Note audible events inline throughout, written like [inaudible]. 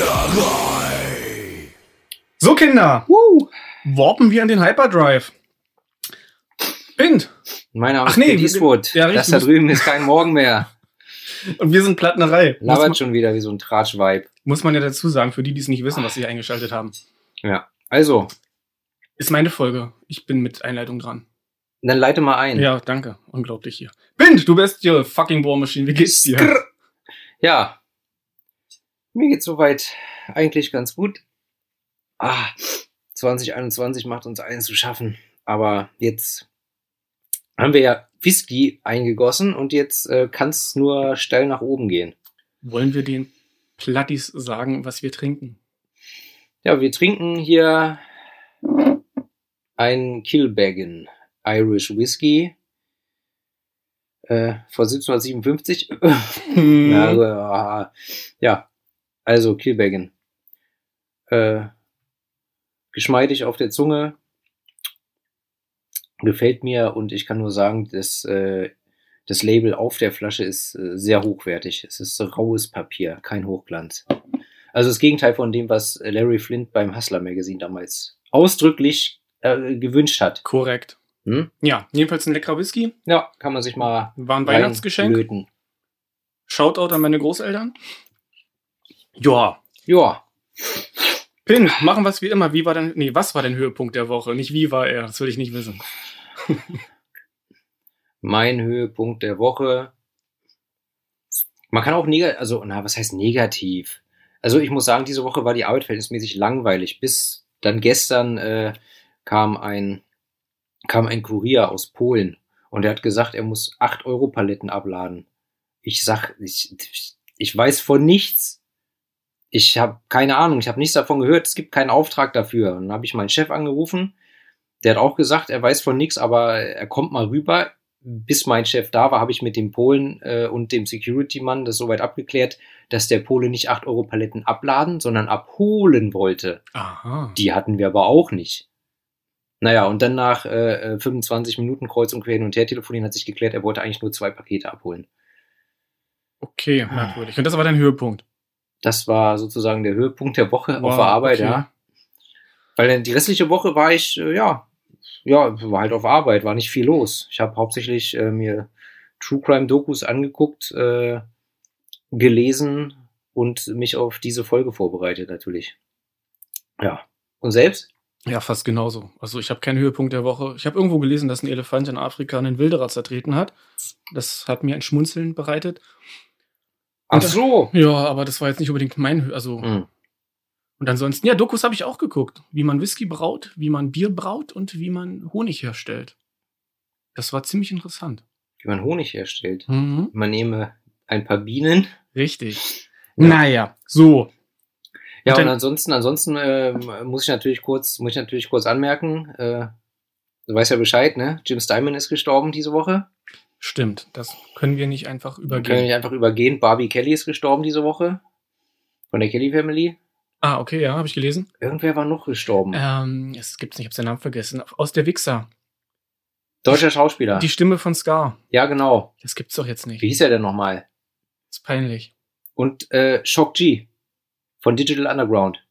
Spinnerei. So, Kinder, warpen wir an den Hyperdrive. Bind. Mein Name Ach ist nee, Clint Eastwood. ja, das richtig. da drüben ist kein Morgen mehr. Und wir sind Plattnerei. Labert schon wieder wie so ein Tratsch-Vibe. muss man ja dazu sagen, für die, die es nicht wissen, was sie eingeschaltet haben. Ja. Also, Ist meine Folge. Ich bin mit Einleitung dran. dann leite mal ein. Ja, danke. Unglaublich hier. Bind, du bist hier fucking War Machine. Wie geht's dir? Skrr. Ja. Mir geht's soweit eigentlich ganz gut. Ah, 2021 macht uns allen zu schaffen. Aber jetzt haben wir ja Whisky eingegossen und jetzt äh, kann es nur steil nach oben gehen. Wollen wir den Plattis sagen, was wir trinken? Ja, wir trinken hier ein Kilbeggan Irish Whisky äh, von 1757. [laughs] ja, Mhm. ja, ja, also Kilbeggan. Äh, geschmeidig auf der Zunge. Gefällt mir und ich kann nur sagen, dass äh, das Label auf der Flasche ist äh, sehr hochwertig. Es ist raues Papier, kein Hochglanz. Also das Gegenteil von dem, was Larry Flint beim Hustler Magazine damals ausdrücklich äh, gewünscht hat. Korrekt. Hm? Ja, jedenfalls ein leckerer Whisky. Ja, kann man sich mal War ein Weihnachtsgeschenk. reinlöten. Shoutout an meine Großeltern. Ja. Ja, Pin, machen wir es wie immer. Wie war denn, nee, was war dein Höhepunkt der Woche? Nicht wie war er, das will ich nicht wissen. [laughs] mein Höhepunkt der Woche. Man kann auch negativ, also, na, was heißt negativ? Also, ich muss sagen, diese Woche war die Arbeit verhältnismäßig langweilig. Bis dann gestern äh, kam ein kam ein Kurier aus Polen und er hat gesagt, er muss 8 Euro Paletten abladen. Ich sag, ich, ich weiß von nichts. Ich habe keine Ahnung, ich habe nichts davon gehört, es gibt keinen Auftrag dafür. Und dann habe ich meinen Chef angerufen, der hat auch gesagt, er weiß von nichts, aber er kommt mal rüber. Bis mein Chef da war, habe ich mit dem Polen äh, und dem Security-Mann das soweit abgeklärt, dass der Pole nicht 8 Euro Paletten abladen, sondern abholen wollte. Aha. Die hatten wir aber auch nicht. Naja, und dann nach äh, äh, 25 Minuten kreuz und quer hin und her telefonieren hat sich geklärt, er wollte eigentlich nur zwei Pakete abholen. Okay, merkwürdig. Und das war dein Höhepunkt. Das war sozusagen der Höhepunkt der Woche Wow, auf der Arbeit, okay. ja. Weil die restliche Woche war ich, äh, ja, ja, war halt auf Arbeit, war nicht viel los. Ich habe hauptsächlich äh, mir True Crime Dokus angeguckt, äh, gelesen und mich auf diese Folge vorbereitet natürlich. Ja. Und selbst? Ja, fast genauso. Also ich habe keinen Höhepunkt der Woche. Ich habe irgendwo gelesen, dass ein Elefant in Afrika einen Wilderer zertreten hat. Das hat mir ein Schmunzeln bereitet. Ach so. Ja, aber das war jetzt nicht unbedingt mein, also Hm. und ansonsten ja, Dokus habe ich auch geguckt, wie man Whisky braut, wie man Bier braut und wie man Honig herstellt. Das war ziemlich interessant. Wie man Honig herstellt. Mhm. Man nehme ein paar Bienen. Richtig. Naja, so. Ja, Und und, dann- ansonsten, ansonsten äh, muss ich natürlich kurz, muss ich natürlich kurz anmerken, äh, du weißt ja Bescheid, ne? Jim Steinman ist gestorben diese Woche. Stimmt, das können wir nicht einfach Wir können übergehen. nicht einfach übergehen. Barbie Kelly ist gestorben diese Woche. Von der Kelly Family. Ah, okay, ja, habe ich gelesen. Irgendwer war noch gestorben. Ähm, es gibt's nicht, ich habe seinen Namen vergessen. Aus der Wichser. Deutscher Schauspieler. Die Stimme von Scar. ja, genau. Das gibt's doch jetzt nicht. Wie hieß er denn nochmal? ist peinlich. Und äh, Shock G von Digital Underground.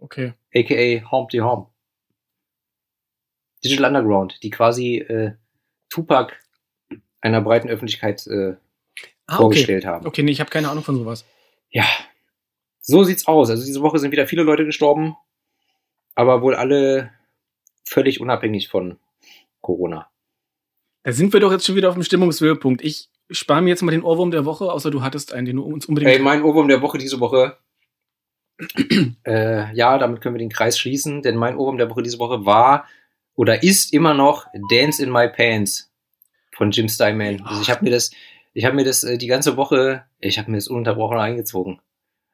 Okay. aka Humpty Hump. Digital Underground, die quasi äh, Tupac einer breiten Öffentlichkeit äh, Ah, okay. vorgestellt haben. Okay, nee, ich habe keine Ahnung von sowas. Ja, so sieht's aus. Also diese Woche sind wieder viele Leute gestorben, aber wohl alle völlig unabhängig von Corona. Da sind wir doch jetzt schon wieder auf dem Stimmungshöhepunkt. Ich spare mir jetzt mal den Ohrwurm der Woche, außer du hattest einen, den du uns unbedingt. Ey, mein Ohrwurm der Woche diese Woche. [clears throat] äh, ja, damit können wir den Kreis schließen, denn mein Ohrwurm der Woche diese Woche war oder ist immer noch Dance in My Pants von Jim Steinman. Also ich habe mir das, ich habe mir das äh, die ganze Woche, ich habe mir das ununterbrochen eingezogen.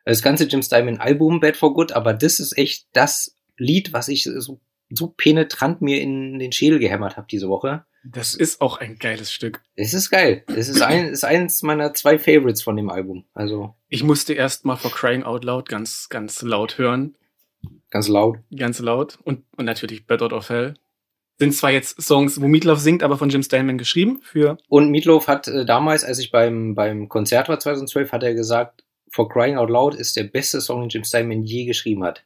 Das ganze Jim Steinman Album Bad for Good, aber das ist echt das Lied, was ich so, so penetrant mir in den Schädel gehämmert habe diese Woche. das ist auch ein geiles Stück. Es ist geil. Es ist ein, ist eins meiner zwei Favorites von dem Album. Also Ich musste erst mal vor Crying Out Loud ganz, ganz laut hören. ganz laut. Ganz laut. Und, und natürlich Bad Out of Hell. Sind zwar jetzt Songs, wo Meatloaf singt, aber von Jim Steinman geschrieben für. Und Meatloaf hat äh, damals, als ich beim, beim Konzert war 2012, hat er gesagt, For Crying Out Loud ist der beste Song, den Jim Steinman je geschrieben hat.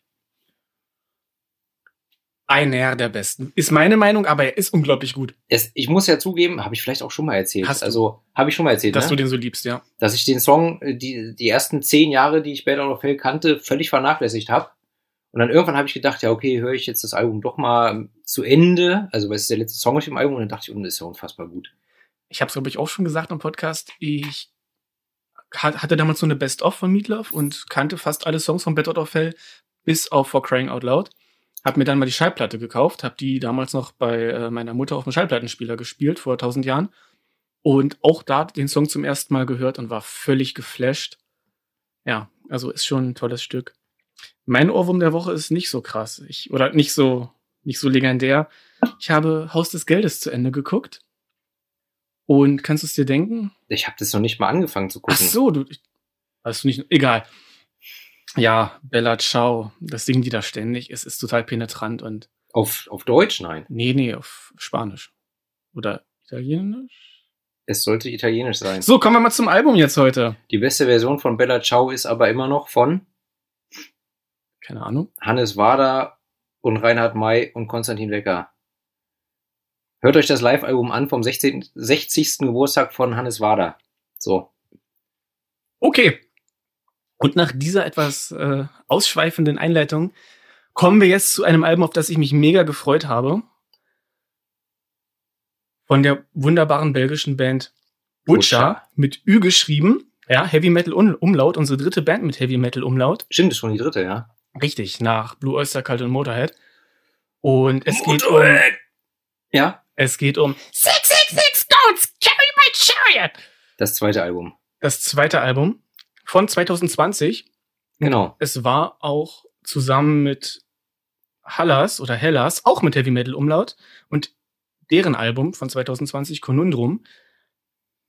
Einer der besten. Ist meine Meinung, aber er ist unglaublich gut. Es, ich muss ja zugeben, habe ich vielleicht auch schon mal erzählt. Hast du. also habe ich schon mal erzählt, Dass ne? du den so liebst, ja. dass ich den Song äh, die, die ersten zehn Jahre, die ich Bad Out of Hell kannte, völlig vernachlässigt habe. Und dann irgendwann habe ich gedacht, ja, okay, höre ich jetzt das Album doch mal zu Ende. Also, weil es ist der letzte Song auf dem Album und dann dachte ich, oh, das ist ja unfassbar gut. Ich habe es, glaube ich, auch schon gesagt im Podcast. Ich ha- hatte damals so eine Best-of von Meatloaf und kannte fast alle Songs von Out of Hell bis auf For Crying Out Loud. Hab mir dann mal die Schallplatte gekauft, hab die damals noch bei äh, meiner Mutter auf dem Schallplattenspieler gespielt, vor tausend Jahren. Und auch da den Song zum ersten Mal gehört und war völlig geflasht. Ja, also ist schon ein tolles Stück. Mein Ohrwurm der Woche ist nicht so krass. Ich, oder nicht so, nicht so legendär. Ich habe Haus des Geldes zu Ende geguckt. Und kannst du es dir denken? Ich habe das noch nicht mal angefangen zu gucken. Ach so, du, hast du nicht, egal. Ja, Bella Ciao, das singen die da ständig. Es ist total penetrant und, Auf, auf Deutsch? Nein. nee, nee, auf Spanisch. Oder Italienisch? Es sollte italienisch sein. So, kommen wir mal zum Album jetzt heute. Die beste Version von Bella Ciao ist aber immer noch von Keine Ahnung. Hannes Wader und Reinhard May und Konstantin Wecker. Hört euch das Live-Album an vom 16, 60. Geburtstag von Hannes Wader. So. Okay. Und nach dieser etwas äh, ausschweifenden Einleitung kommen wir jetzt zu einem Album, auf das ich mich mega gefreut habe. Von der wunderbaren belgischen Band Butcher, mit Ü geschrieben. Ja, Heavy Metal Umlaut, unsere dritte Band mit Heavy Metal Umlaut. Stimmt, ist schon die dritte, ja. Richtig, nach Blue Oyster Cult und Motorhead. Und es geht um, Ja, es geht um 666 Goats, Carry My Chariot. das zweite Album. Das zweite Album von 2020. Genau. Es war auch zusammen mit Hallas oder Hellas, auch mit Heavy Metal Umlaut und deren Album von 2020, Conundrum.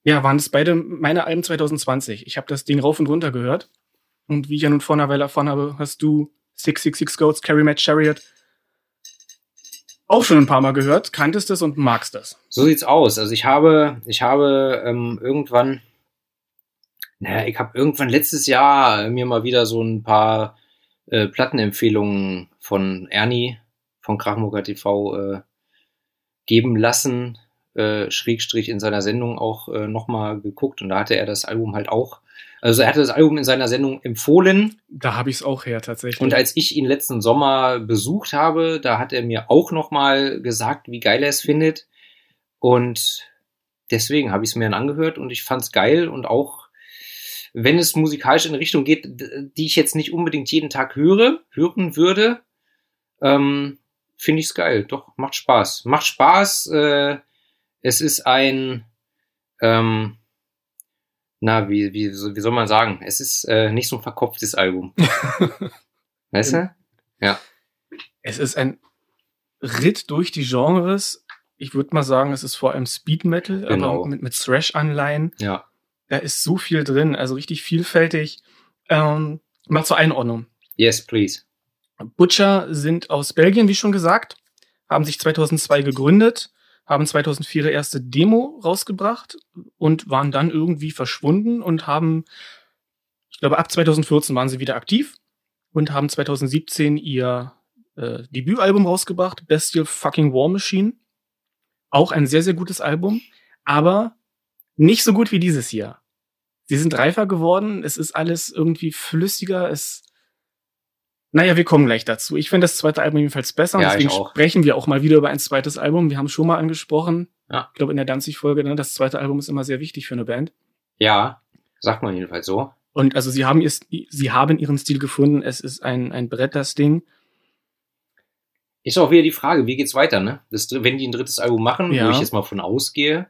Ja, waren es beide meine Alben 2020. Ich habe das Ding rauf und runter gehört. Und wie ich ja nun vor einer Weile erfahren habe, hast du 666 Goats, Carry Matt Chariot auch schon ein paar Mal gehört, kanntest es und magst das. So sieht's aus. Also ich habe, ich habe ähm, irgendwann, naja, ich habe irgendwann letztes Jahr mir mal wieder so ein paar äh, Plattenempfehlungen von Ernie von Krachmucker TV äh, geben lassen, äh, Schrägstrich in seiner Sendung auch äh, nochmal geguckt und da hatte er das Album halt auch, also er hatte das Album in seiner Sendung empfohlen Da habe ich es auch her, tatsächlich. und als ich ihn letzten Sommer besucht habe, da hat er mir auch nochmal gesagt, wie geil er es findet. Und deswegen habe ich es mir dann angehört und ich fand es geil und auch wenn es musikalisch in eine Richtung geht, die ich jetzt nicht unbedingt jeden Tag höre, hören würde, ähm, finde ich es geil. Doch, macht Spaß. Macht Spaß. Äh, es ist ein, ähm, na, wie, wie, wie soll man sagen? Es ist äh, nicht so ein verkopftes Album. [laughs] Weißt du? Es ist ein Ritt durch die Genres. Ich würde mal sagen, es ist vor allem Speed Metal, Genau. aber mit, mit Thrash-Anleihen. Ja. Da ist so viel drin, also richtig vielfältig. Ähm, mal zur Einordnung. Yes, please. Butcher sind aus Belgien, wie schon gesagt, haben sich 2002 gegründet, haben 2004 ihre erste Demo rausgebracht und waren dann irgendwie verschwunden und haben, ich glaube, ab 2014 waren sie wieder aktiv und haben 2017 ihr äh, Debütalbum rausgebracht, Bestial Fucking War Machine. Auch ein sehr, sehr gutes Album, aber nicht so gut wie dieses hier. Sie sind reifer geworden, es ist alles irgendwie flüssiger, es naja, wir kommen gleich dazu. Ich finde das zweite Album jedenfalls besser. und Ja, ich deswegen sprechen wir auch mal wieder über ein zweites Album. Wir haben es schon mal angesprochen. Ja. Ich glaube, in der Danzig-Folge, ne, das zweite Album ist immer sehr wichtig für eine Band. Ja, sagt man jedenfalls so. Und also sie haben, ihr, sie haben ihren Stil gefunden. Es ist ein, ein Brett, das Ding. Ist auch wieder die Frage, wie geht's weiter, ne? Das, wenn die ein drittes Album machen, Ja. wo ich jetzt mal von ausgehe,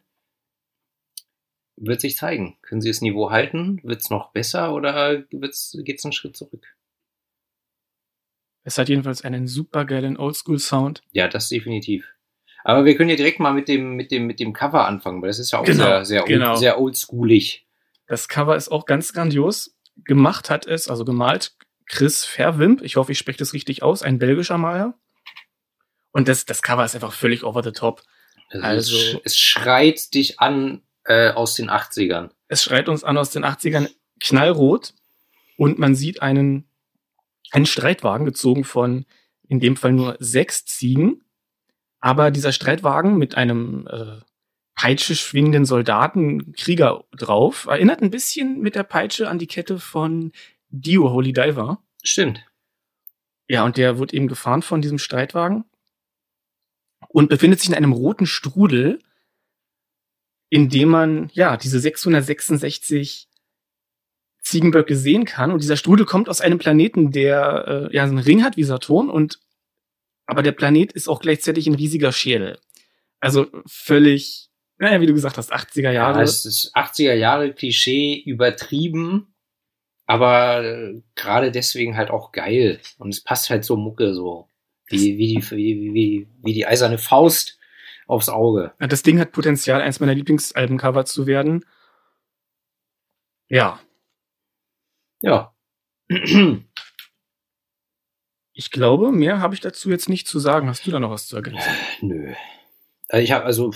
wird sich zeigen. Können sie das Niveau halten? Wird's noch besser oder wird's, geht's einen Schritt zurück? Es hat jedenfalls einen super geilen Oldschool-Sound. Ja, das definitiv. Aber wir können ja direkt mal mit dem, mit dem, mit dem Cover anfangen, weil das ist ja auch Genau, sehr, sehr, genau. old, sehr oldschoolig. Das Cover ist auch ganz grandios. Gemacht hat es, also gemalt, Chris Verwimp. Ich hoffe, ich spreche das richtig aus. Ein belgischer Maler. Und das, das Cover ist einfach völlig over the top. Also, Also- es schreit dich an äh, aus den 80ern. Es schreit uns an aus den 80ern knallrot. Und man sieht einen, einen Streitwagen gezogen von, in dem Fall nur sechs Ziegen. Aber dieser Streitwagen mit einem äh, Peitsche schwingenden Soldaten, Krieger drauf, erinnert ein bisschen mit der Peitsche an die Kette von Dio Holy Diver. Stimmt. Ja, und der wird eben gefahren von diesem Streitwagen und befindet sich in einem roten Strudel, in dem man, ja, diese 666 Ziegenböcke sehen kann. Und dieser Strudel kommt aus einem Planeten, der äh, ja so einen Ring hat wie Saturn und aber der Planet ist auch gleichzeitig ein riesiger Schädel. Also völlig, naja, wie du gesagt hast, 80er Jahre. Ja, es ist 80er Jahre Klischee übertrieben, aber äh, gerade deswegen halt auch geil. Und es passt halt so Mucke so. Wie, wie, die, wie, wie, wie die eiserne Faust aufs Auge. Ja, das Ding hat Potenzial, eins meiner Lieblingsalbencover zu werden. Ja. Ja. [clears throat] Ich glaube, mehr habe ich dazu jetzt nicht zu sagen. Hast du da noch was zu ergänzen? Nö. Also ich habe also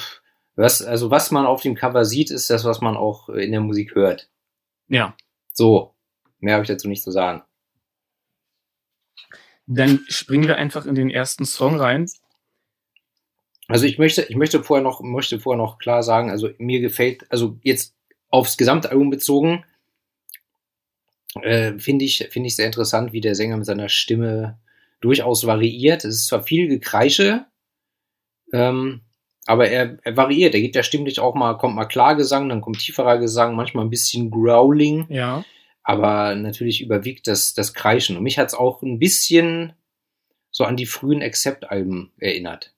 was also was man auf dem Cover sieht, ist das, was man auch in der Musik hört. Ja. So. Mehr habe ich dazu nicht zu sagen. Dann springen wir einfach in den ersten Song rein. Also ich möchte, ich möchte vorher noch, möchte vorher noch klar sagen, also mir gefällt, also jetzt aufs gesamte Album bezogen, äh, finde ich, finde ich sehr interessant, wie der Sänger mit seiner Stimme durchaus variiert. Es ist zwar viel Gekreische, ähm, aber er, er variiert. Er geht ja stimmlich auch mal, kommt mal klar Gesang, dann kommt tieferer Gesang, manchmal ein bisschen Growling. Ja. Aber natürlich überwiegt das, das Kreischen. Und mich hat es auch ein bisschen so an die frühen Accept-Alben erinnert.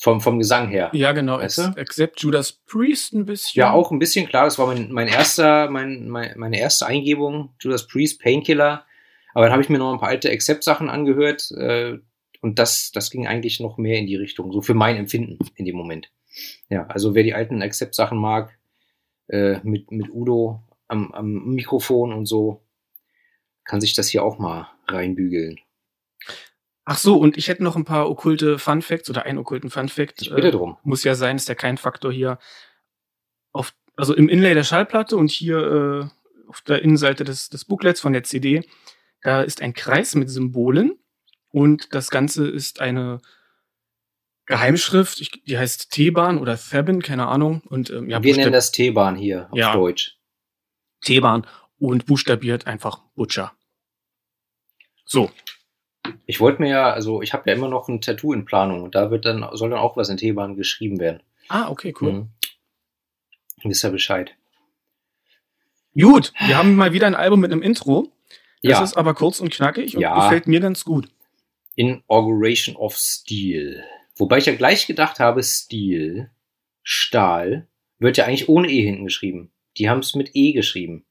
Vom, vom Gesang her. Ja, genau. Weißt du? Except Judas Priest ein bisschen. Ja, auch ein bisschen, klar, das war mein, mein erster, mein, mein, meine erste Eingebung, Judas Priest, Painkiller. Aber dann habe ich mir noch ein paar alte Accept-Sachen angehört äh, und das, das ging eigentlich noch mehr in die Richtung, so für mein Empfinden in dem Moment. Ja, also wer die alten Accept-Sachen mag, äh, mit, mit Udo am, am Mikrofon und so, kann sich das hier auch mal reinbügeln. Ach so, und ich hätte noch ein paar okkulte Fun Facts oder einen okkulten Fun Fact. Ich bitte Äh, drum. muss ja sein, ist ja kein Faktor hier. Auf, also im Inlay der Schallplatte und hier äh, auf der Innenseite des, des Booklets von der CD, da ist ein Kreis mit Symbolen und das Ganze ist eine Geheimschrift, ich, die heißt T-Bahn oder Thebin, keine Ahnung. Und ähm, ja, Wir nennen das T-Bahn hier auf Ja. Deutsch. T-Bahn und buchstabiert einfach Butcher. So, Ich wollte mir ja, also ich habe ja immer noch ein Tattoo in Planung und da wird dann, soll dann auch was in T-Bahn geschrieben werden. ah, okay, cool. Mhm. Wisst ihr Bescheid. Gut, wir haben mal wieder ein Album mit einem Intro. Das Ja, ist aber kurz und knackig und Ja. gefällt mir ganz gut. Inauguration of Steel. Wobei ich ja gleich gedacht habe, Steel, Stahl, wird ja eigentlich ohne E hinten geschrieben. Die haben es mit E geschrieben.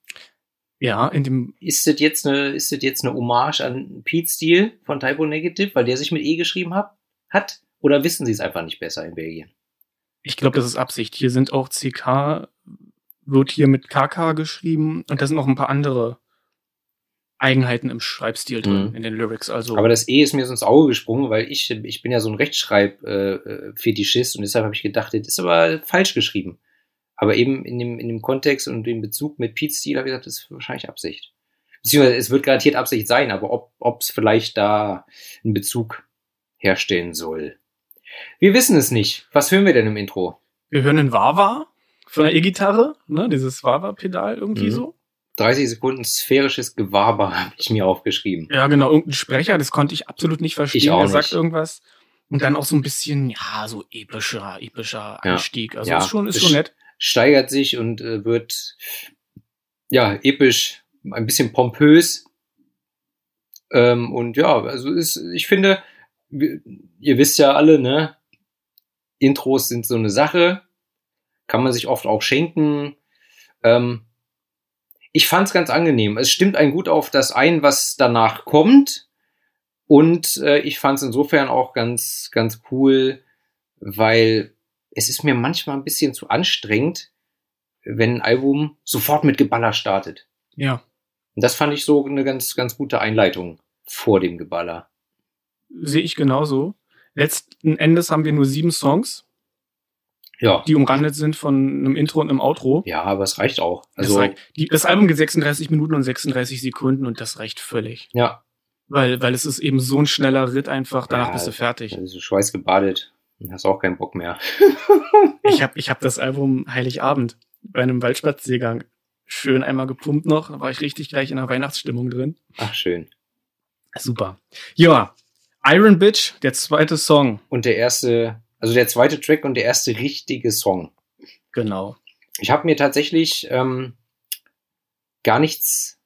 Ja, in dem Ist das jetzt eine, ist das jetzt eine Hommage an Pete Steele von Typo Negative, weil der sich mit E geschrieben hat? hat? Oder wissen sie es einfach nicht besser in Belgien? Ich glaube, das ist Absicht. Hier sind auch CK, wird hier mit KK geschrieben und da sind noch ein paar andere Eigenheiten im Schreibstil drin, Mhm. in den Lyrics. Also, Aber das E ist mir so ins Auge gesprungen, weil ich, ich bin ja so ein Rechtschreib-Fetischist und deshalb habe ich gedacht, das ist aber falsch geschrieben. Aber eben in dem, in dem Kontext und dem Bezug mit Pete Steele habe ich gesagt, das ist wahrscheinlich Absicht. Beziehungsweise es wird garantiert Absicht sein, aber ob es vielleicht da einen Bezug herstellen soll. Wir wissen es nicht. Was hören wir denn im Intro? wir hören einen Wawa von der E-Gitarre, ne, dieses Wawa-Pedal irgendwie Mhm. so. 30 Sekunden sphärisches Gewaber [laughs] habe ich mir aufgeschrieben. Ja, genau, irgendein Sprecher, das konnte ich absolut nicht verstehen. Ich auch er sagt nicht. irgendwas. Und dann auch so ein bisschen, ja, so epischer, epischer. Einstieg. Also Ja. ist schon, ist schon nett. Steigert sich und äh, wird ja episch, ein bisschen pompös. Ähm, und ja, also ist, ich finde, ihr wisst ja alle, ne? Intros sind so eine Sache, kann man sich oft auch schenken. Ähm, ich fand's ganz angenehm. Es stimmt einen gut auf das ein, was danach kommt. Und äh, ich fand's insofern auch ganz, ganz cool, weil es ist mir manchmal ein bisschen zu anstrengend, wenn ein Album sofort mit Geballer startet. Ja, Und das fand ich so eine ganz, ganz gute Einleitung vor dem Geballer. sehe ich genauso. Letzten Endes haben wir nur sieben Songs. Ja. die umrandet sind von einem Intro und einem Outro. Ja, aber es reicht auch. Das, Also, reicht. die, das Album geht 36 Minuten und 36 Sekunden und das reicht völlig. ja, Weil, weil es ist eben so ein schneller Ritt einfach, danach Ja, bist du fertig. also schweißgebadet. Dann hast auch keinen Bock mehr. [laughs] Ich habe ich hab das Album Heiligabend bei einem Waldspaziergang schön einmal gepumpt noch. Da war ich richtig gleich in der Weihnachtsstimmung drin. Ach, schön. Super. Ja, Iron Bitch, der zweite Song. Und der erste, also der zweite Track und der erste richtige Song. Genau. Ich habe mir tatsächlich ähm, gar nichts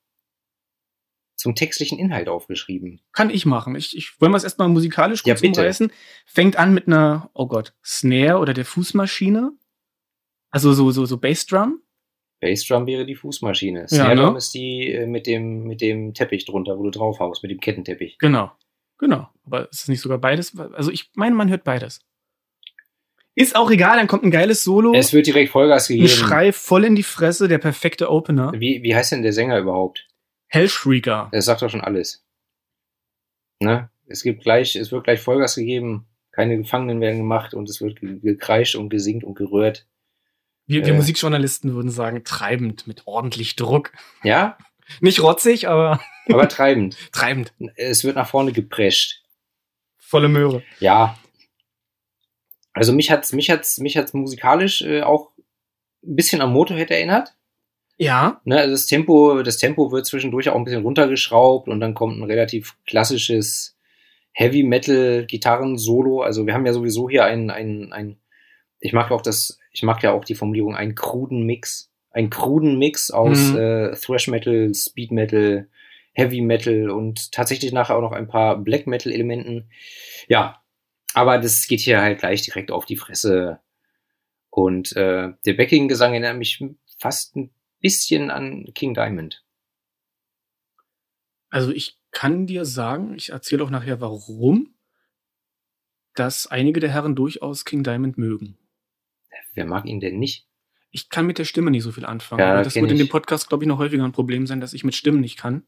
zum textlichen Inhalt aufgeschrieben. Kann ich machen. Ich, ich wollen wir es erstmal musikalisch Ja, kurz bitte. umreißen. Fängt an mit einer, oh Gott, Snare oder der Fußmaschine. Also so, so, so Bassdrum. Bassdrum wäre die Fußmaschine. Ja, Snare Drum ne? ist die äh, mit dem, mit dem Teppich drunter, wo du drauf haust, mit dem Kettenteppich. Genau. Genau. Aber ist es nicht sogar beides? Also ich meine, man hört beides. Ist auch egal, dann kommt ein geiles Solo. Es wird direkt Vollgas ein gegeben. Schrei voll in die Fresse, der perfekte Opener. Wie, wie heißt denn der Sänger überhaupt? Hellshrieker. Das sagt doch schon alles. Ne? Es gibt gleich, es wird gleich Vollgas gegeben, keine Gefangenen werden gemacht und es wird ge- gekreischt und gesingt und gerührt. Wir, wir Äh. Musikjournalisten würden sagen, treibend, mit ordentlich Druck. Ja, [laughs] Nicht rotzig, aber [laughs] aber treibend. treibend. Es wird nach vorne geprescht. Volle Möhre. Ja. Also mich hat's, mich hat's, mich hat's musikalisch äh, auch ein bisschen am Motorhead erinnert. Ja, Ne, also das Tempo, das Tempo wird zwischendurch auch ein bisschen runtergeschraubt und dann kommt ein relativ klassisches Heavy Metal Gitarren Solo. Also wir haben ja sowieso hier ein, ein, ein, ich mag auch das, ich mag ja auch die Formulierung, einen kruden Mix, einen kruden Mix aus Mhm. äh, Thrash Metal, Speed Metal, Heavy Metal und tatsächlich nachher auch noch ein paar Black Metal Elementen. Ja, aber das geht hier halt gleich direkt auf die Fresse. Und äh, der Backing-Gesang erinnert mich fast ein bisschen an King Diamond. also ich kann dir sagen, ich erzähle auch nachher warum, dass einige der Herren durchaus King Diamond mögen. Wer mag ihn denn nicht? Ich kann mit der Stimme nicht so viel anfangen. Ja, das wird in ich. dem Podcast, glaube ich, noch häufiger ein Problem sein, dass ich mit Stimmen nicht kann.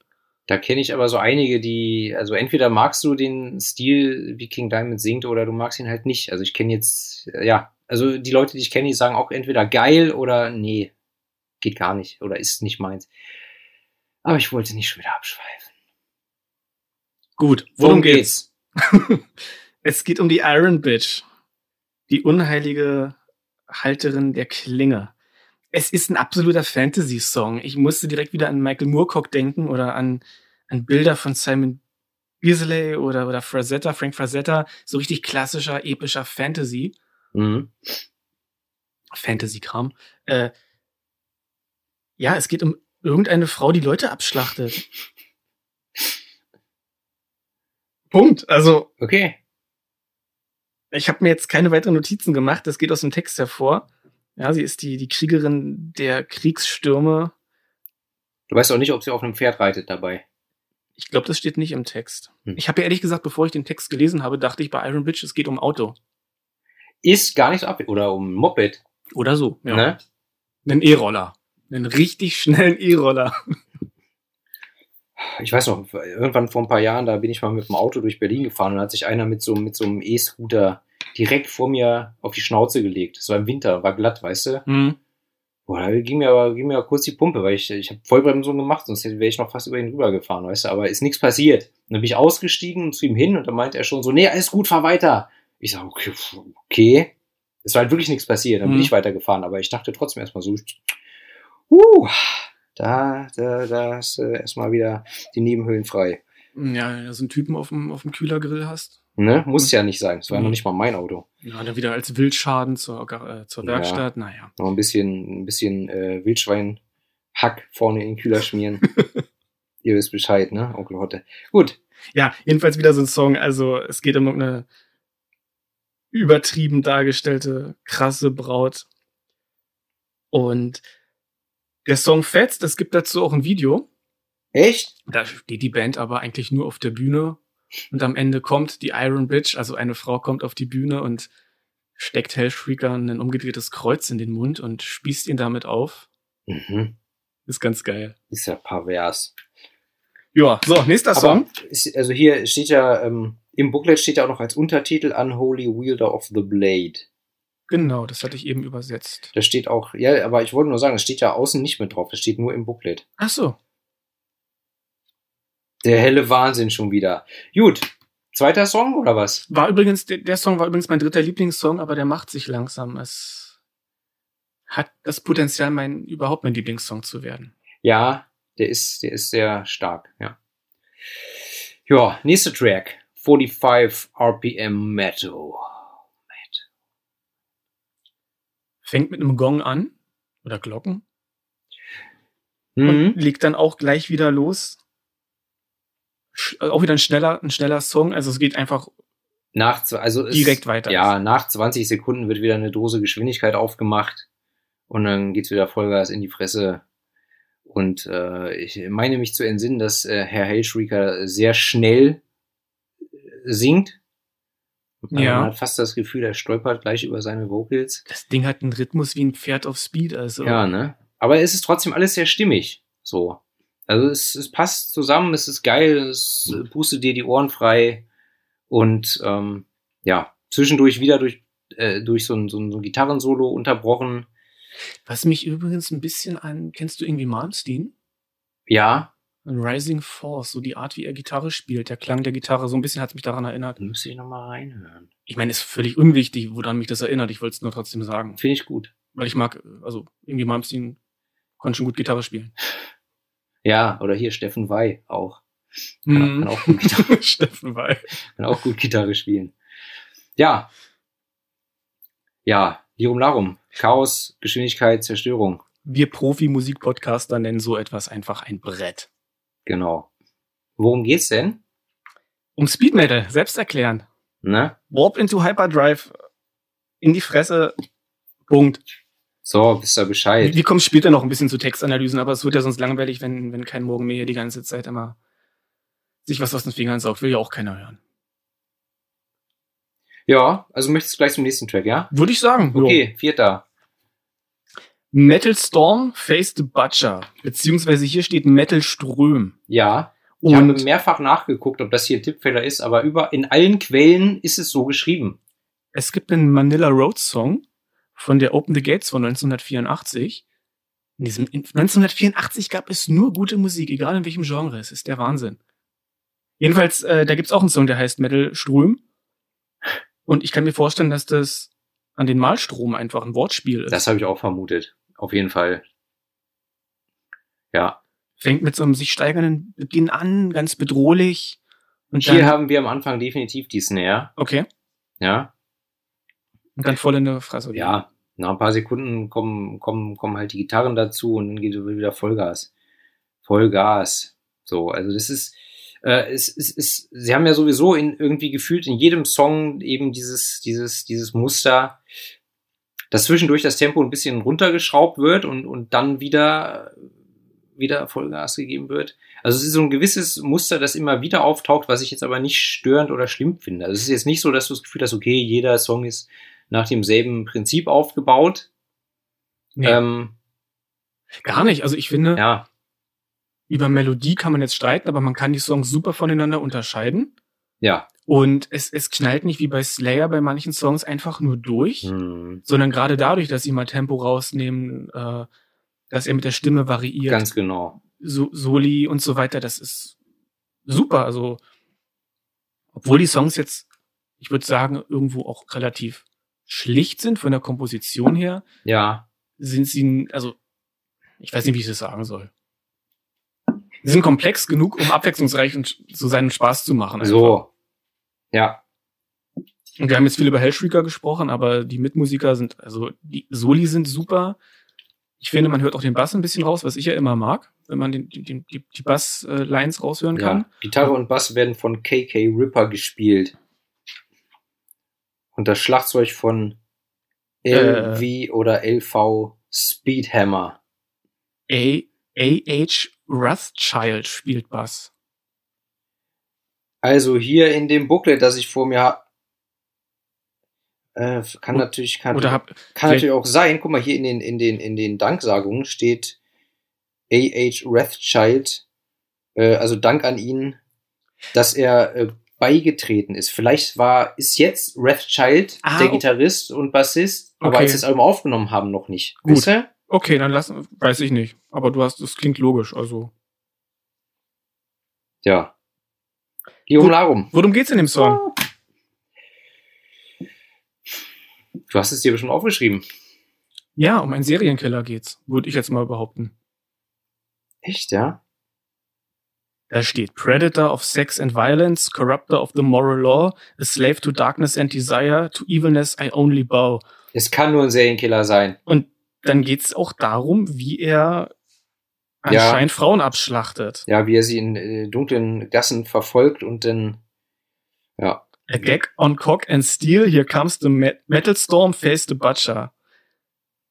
Da kenne ich aber so einige, die, also entweder magst du den Stil, wie King Diamond singt, oder du magst ihn halt nicht. Also ich kenne jetzt, ja, also die Leute, die ich kenne, die sagen auch entweder geil oder nee, geht gar nicht oder ist nicht meins. Aber ich wollte nicht schon wieder abschweifen. Gut, worum geht's? [laughs] es geht um die Iron Bitch. Die unheilige Halterin der Klinge. Es ist ein absoluter Fantasy-Song. Ich musste direkt wieder an Michael Moorcock denken oder an, an Bilder von Simon Beasley oder, oder Frazetta, Frank Frazetta. So richtig klassischer, epischer Fantasy. Mhm. Fantasy-Kram. Äh, ja, es geht um irgendeine Frau, die Leute abschlachtet. Punkt. Also, Okay. Ich habe mir jetzt keine weiteren Notizen gemacht, das geht aus dem Text hervor. Ja, sie ist die, die Kriegerin der Kriegsstürme. Du weißt auch nicht, ob sie auf einem Pferd reitet dabei. Ich glaube, das steht nicht im Text. Hm. Ich habe ja ehrlich gesagt, bevor ich den Text gelesen habe, dachte ich bei Iron Bitch, es geht um Auto. Ist gar nicht so ab, oder um Moped, Oder so. Ja. ne? Einen E-Roller. Einen richtig schnellen E-Roller. Ich weiß noch, irgendwann vor ein paar Jahren, da bin ich mal mit dem Auto durch Berlin gefahren und hat sich einer mit so, mit so einem E-Scooter direkt vor mir auf die Schnauze gelegt. Das war im Winter, war glatt, weißt du? Hm. Boah, da ging mir aber ging mir kurz die Pumpe, weil ich, ich habe Vollbremsung gemacht, sonst wäre ich noch fast über ihn rübergefahren, weißt du, aber ist nichts passiert. Und dann bin ich ausgestiegen und zu ihm hin und dann meinte er schon so, nee, alles gut, fahr weiter. Ich sag, okay, okay. Es war halt wirklich nichts passiert, dann bin Mhm. ich weitergefahren, aber ich dachte trotzdem erstmal so, uh, da, da, da ist äh, erstmal wieder die Nebenhöhlen frei. Ja, du so einen Typen auf dem, auf dem Kühlergrill hast. Ne? Muss ja nicht sein. Es war Mhm. noch nicht mal mein Auto. Ja, dann wieder als Wildschaden zur, äh, zur Ja. Werkstatt. Naja. Noch ein bisschen, ein bisschen äh, Wildschwein-Hack vorne in den Kühler schmieren. [laughs] Ihr wisst Bescheid, ne, Onkel Hotte. Gut. Ja, jedenfalls wieder so ein Song. Also es geht um eine übertrieben dargestellte, krasse Braut. Und der Song fetzt, es gibt dazu auch ein Video. Echt? Da steht die Band aber eigentlich nur auf der Bühne. Und am Ende kommt die Iron Bitch, also eine Frau kommt auf die Bühne und steckt Hellshrieker ein umgedrehtes Kreuz in den Mund und spießt ihn damit auf. Mhm. Ist ganz geil. Ist ja pervers. Ja, so, nächster Song. Ist, also hier steht ja, ähm, im Booklet steht ja auch noch als Untertitel Unholy Wielder of the Blade. Genau, das hatte ich eben übersetzt. Da steht auch, ja, aber ich wollte nur sagen, es steht ja außen nicht mit drauf, das steht nur im Booklet. Ach so. Der helle Wahnsinn schon wieder. Gut, zweiter Song oder was? War übrigens, der, der Song war übrigens mein dritter Lieblingssong, aber der macht sich langsam. Es hat das Potenzial, mein, überhaupt mein Lieblingssong zu werden. Ja, der ist, der ist sehr stark, ja. Ja, nächster Track. 45 RPM Metal. Fängt mit einem Gong an. Oder Glocken. Mhm. Und legt dann auch gleich wieder los. Sch auch wieder ein schneller, ein schneller Song. Also es geht einfach Nach, also es, direkt weiter. Ja, nach 20 Sekunden wird wieder eine Dose Geschwindigkeit aufgemacht und dann geht's wieder Vollgas in die Fresse. Und äh, ich meine mich zu entsinnen, dass äh, Herr Hellshrieker sehr schnell äh, singt. Ja. Man hat fast das Gefühl, er stolpert gleich über seine Vocals. Das Ding hat einen Rhythmus wie ein Pferd auf Speed. Also Ja, ne? Aber es ist trotzdem alles sehr stimmig. So. Also es, es passt zusammen, es ist geil, es pustet dir die Ohren frei. Und ähm, ja, zwischendurch wieder durch, äh, durch so ein, so ein, so ein Gitarrensolo unterbrochen. Was mich übrigens ein bisschen an, kennst du irgendwie Malmsteen? Ja, Rising Force, so die Art, wie er Gitarre spielt, der Klang der Gitarre, so ein bisschen hat mich daran erinnert. müsste ich nochmal reinhören. Ich meine, ist völlig unwichtig, woran mich das erinnert. Ich wollte es nur trotzdem sagen. Finde ich gut. Weil ich mag, also irgendwie Malmsteen konnte schon gut Gitarre spielen. Ja, oder hier Steffen Wey auch. Kann, kann, auch gut Gitarre, Mhm. [laughs] Steffen Weil. kann auch gut Gitarre spielen. Ja. Ja, Lirum Larum. Chaos, Geschwindigkeit, Zerstörung. Wir Profi-Musik-Podcaster nennen so etwas einfach ein Brett. Genau. Worum geht's denn? Um Speed Metal, selbst erklären. Ne? Warp into Hyperdrive, in die Fresse, Punkt. So, wisst ihr Bescheid. Wir kommen später noch ein bisschen zu Textanalysen, aber es wird ja sonst langweilig, wenn, wenn kein Morgen mehr hier die ganze Zeit immer sich was aus den Fingern saugt. Will ja auch keiner hören. Ja, also möchtest du gleich zum nächsten Track, ja? Würde ich sagen. Jo. Okay, vierter. Metal Storm Face the Butcher. Beziehungsweise hier steht Metal Ström. Ja. Ich habe Und mehrfach nachgeguckt, ob das hier ein Tippfehler ist, aber über, in allen Quellen ist es so geschrieben. es gibt einen Manila Road Song von der Open the Gates von 1984. In diesem, in 1984 gab es nur gute Musik, egal in welchem Genre. Es ist der Wahnsinn. Jedenfalls, äh, da gibt's auch einen Song, der heißt Metal Ström. Und ich kann mir vorstellen, dass das an den Malstrom einfach ein Wortspiel ist. Das habe ich auch vermutet. Auf jeden Fall. Ja. Fängt mit so einem sich steigernden Beginn an, ganz bedrohlich. Und Hier haben wir am Anfang definitiv die Snare. okay. Ja. Und dann voll in der Fresse. Ja. Nach ein paar Sekunden kommen, kommen, kommen halt die Gitarren dazu und dann geht wieder Vollgas. Vollgas. So, also das ist, äh, es, es, es, sie haben ja sowieso in irgendwie gefühlt in jedem Song eben dieses, dieses, dieses Muster, dass zwischendurch das Tempo ein bisschen runtergeschraubt wird und, und dann wieder, wieder Vollgas gegeben wird. Also es ist so ein gewisses Muster, das immer wieder auftaucht, was ich jetzt aber nicht störend oder schlimm finde. Also es ist jetzt nicht so, dass du das Gefühl hast, okay, jeder Song ist nach demselben Prinzip aufgebaut. Nee, Ähm, gar nicht. Also ich finde, ja, über Melodie kann man jetzt streiten, aber man kann die Songs super voneinander unterscheiden. ja. Und es, es knallt nicht wie bei Slayer bei manchen Songs einfach nur durch, Hm, sondern gerade dadurch, dass sie mal Tempo rausnehmen, äh, dass er mit der Stimme variiert, ganz genau. so, Soli und so weiter, das ist super. Also, obwohl die Songs jetzt, ich würde sagen, irgendwo auch relativ schlicht sind von der Komposition her, Ja, sind sie, also, ich weiß nicht, wie ich das sagen soll. Sie sind komplex genug, um abwechslungsreich und so seinen Spaß zu machen. einfach. so. Ja, Und wir haben jetzt viel über Hellshrieker gesprochen, aber die Mitmusiker sind, also die Soli sind super. Ich finde, man hört auch den Bass ein bisschen raus, was ich ja immer mag, wenn man den, den, die, die Bass-Lines raushören kann. ja. Gitarre und Bass werden von KK Ripper gespielt. Und das Schlagzeug von LV oder LV Speedhammer. A. A.H. Rothschild spielt Bass. Also hier in dem Booklet, das ich vor mir habe, äh, kann natürlich, kann, hab, kann natürlich auch sein, guck mal, hier in den, in den, in den Danksagungen steht A.H. Rothschild, äh, also Dank an ihn, dass er äh, beigetreten ist. Vielleicht war, ist jetzt Wrathchild Ah, der. Gitarrist und Bassist, aber Okay. als sie das Album aufgenommen haben, noch nicht. Gut. Wisst ihr? Okay, dann lass, weiß ich nicht. Aber du hast, das klingt logisch, also. Ja. Lirum. Larum. Worum geht's in dem Song? Du hast es dir bestimmt aufgeschrieben. Ja, um einen Serienkiller geht's, würde ich jetzt mal behaupten. Echt, ja? Da steht Predator of Sex and Violence, Corrupter of the Moral Law, a slave to darkness and desire, to evilness I only bow. Es kann nur ein Serienkiller sein. Und dann geht's auch darum, wie er Ja. anscheinend Frauen abschlachtet. Ja, wie er sie in äh, dunklen Gassen verfolgt und dann, ja. A gag on cock and steel, here comes the me metal storm, face the butcher.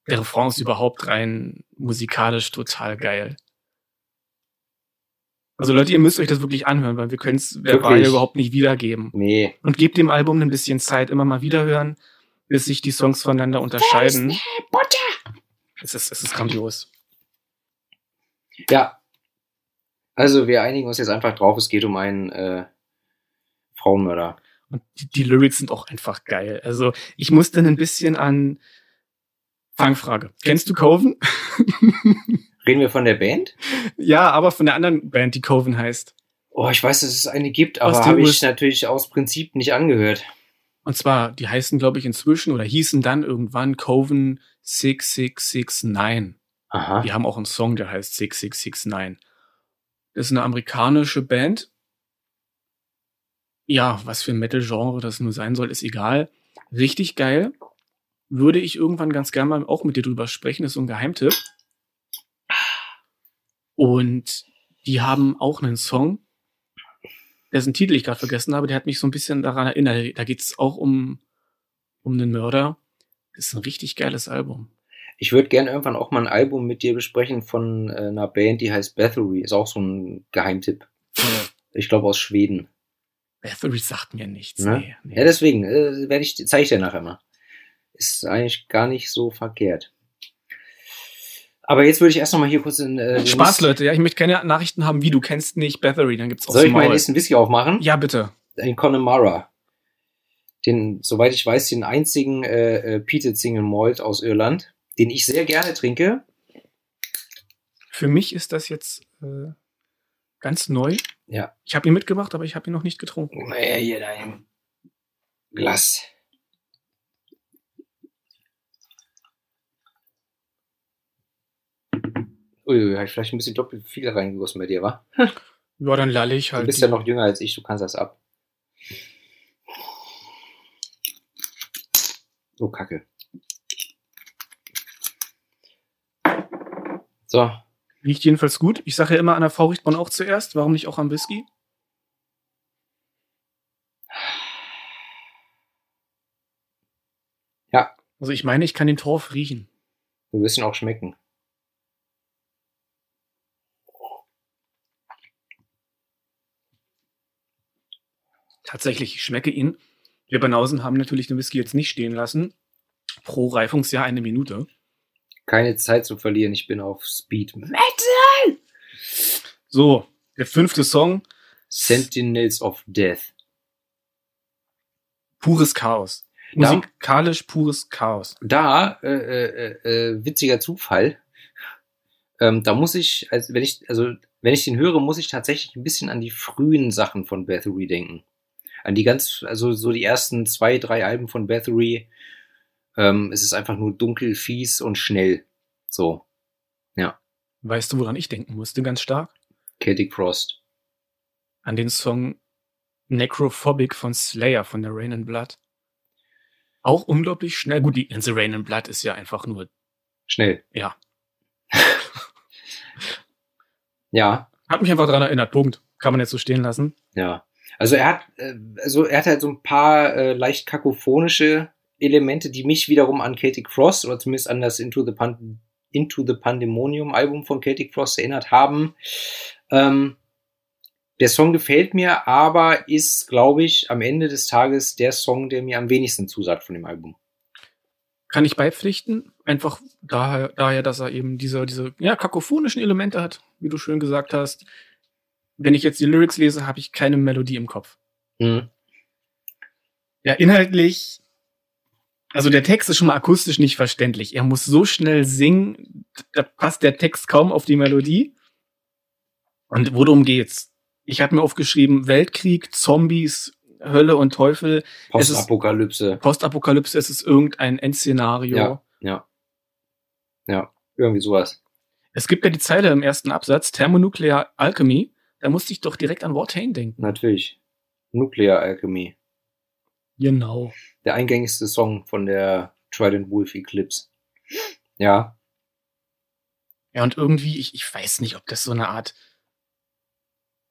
Der Refrain ist überhaupt rein musikalisch total geil. Also Leute, ihr müsst euch das wirklich anhören, weil wir können es verbal überhaupt nicht wiedergeben. Nee. Und gebt dem Album ein bisschen Zeit, immer mal wieder hören, bis sich die Songs voneinander unterscheiden. Es ist, es ist grandios. Ja. Also wir einigen uns jetzt einfach drauf, es geht um einen äh, Frauenmörder. Und die, die Lyrics sind auch einfach geil. Also ich musste ein bisschen an Fangfrage. Kennst du Coven? [laughs] Reden wir von der Band? ja, aber von der anderen Band, die Coven heißt. Oh, ich weiß, dass es eine gibt, aber habe ich natürlich aus Prinzip nicht angehört. Und zwar, die heißen, glaube ich, inzwischen oder hießen dann irgendwann Coven 6669. Aha. Die haben auch einen Song, der heißt 6669. Das ist eine amerikanische Band. Ja, was für ein Metal-Genre das nur sein soll, ist egal. Richtig geil. Würde ich irgendwann ganz gerne mal auch mit dir drüber sprechen. Das ist so ein Geheimtipp. Und die haben auch einen Song, dessen Titel ich gerade vergessen habe. Der hat mich so ein bisschen daran erinnert. Da geht es auch um, um einen Mörder. Das ist ein richtig geiles Album. Ich würde gerne irgendwann auch mal ein Album mit dir besprechen von äh, einer Band, die heißt Bathory. Ist auch so ein Geheimtipp. Ich glaube aus Schweden. Bathory sagt mir nichts. Ne? Nee, nee. Ja, deswegen äh, werde ich zeige ich dir nachher mal. Ist eigentlich gar nicht so verkehrt. Aber jetzt würde ich erst noch mal hier kurz in äh, Spaß, Leute. Ja, ich möchte keine Nachrichten haben, wie du kennst nicht Bathory. Dann gibt's auch Soll ich meinen nächsten Whisky aufmachen? Ja, bitte. Den Connemara. Den, soweit ich weiß, den einzigen äh, äh, Peated Single Malt aus Irland, den ich sehr gerne trinke. Für mich ist das jetzt äh, ganz neu. Ja. Ich habe ihn mitgebracht, aber ich habe ihn noch nicht getrunken. Her, hier dein Glas. Ui, habe ich vielleicht ein bisschen doppelt viel reingegossen bei dir, wa? [laughs] Ja, dann lalle ich Du halt. bist die- ja noch jünger als ich, du kannst das ab. Oh, Kacke. So, Riecht jedenfalls gut. Ich sage ja immer, an der V riecht man auch zuerst. Warum nicht auch am Whisky? Ja. Also ich meine, ich kann den Torf riechen. wir müssen auch schmecken. Tatsächlich, ich schmecke ihn. Wir Banausen haben natürlich den Whisky jetzt nicht stehen lassen. Pro Reifungsjahr eine Minute. Keine Zeit zu verlieren, ich bin auf Speed. So, der fünfte Song. Sentinels of Death. Pures Chaos. Da- Musikalisch pures Chaos. Da, äh, äh, äh, witziger Zufall, ähm, da muss ich, also wenn ich, also wenn ich den höre, muss ich tatsächlich ein bisschen an die frühen Sachen von Bathory denken. An die ganz, also so die ersten zwei, drei Alben von Bathory. Ähm, es ist einfach nur dunkel, fies und schnell. So, Weißt du, woran ich denken musste, ganz stark? Celtic Frost. An den Song Necrophobic von Slayer von der Rain and Blood. Auch unglaublich schnell. Gut, die The Rain and Blood ist ja einfach nur, Schnell. ja. [laughs] Ja, Hat mich einfach daran erinnert. Punkt. Kann man jetzt so stehen lassen. Ja, also er hat, äh, also er hat halt so ein paar äh, leicht kakophonische Elemente, die mich wiederum an Celtic Frost oder zumindest an das Into the, Pan Into the Pandemonium Album von Celtic Frost erinnert haben. Ähm, der Song gefällt mir, aber ist, glaube ich, am Ende des Tages der Song, der mir am wenigsten zusagt von dem Album. Kann ich beipflichten. Einfach daher, daher dass er eben diese, diese ja, kakophonischen Elemente hat, wie du schön gesagt hast. Wenn ich jetzt die Lyrics lese, habe ich keine Melodie im Kopf. Hm. Ja, inhaltlich, also der Text ist schon mal akustisch nicht verständlich. Er muss so schnell singen, da passt der Text kaum auf die Melodie. Und worum geht's? Ich hatte mir aufgeschrieben, Weltkrieg, Zombies, Hölle und Teufel. Postapokalypse. Postapokalypse, es ist irgendein Endszenario. Ja, ja. Ja, irgendwie sowas. Es gibt ja die Zeile im ersten Absatz, Thermonuclear Alchemy. Da musste ich doch direkt an Watain denken. Natürlich. Nuclear Alchemy. Genau. Der eingängigste Song von der Trident Wolf Eclipse. Ja, Ja, und irgendwie, ich, ich weiß nicht, ob das so eine Art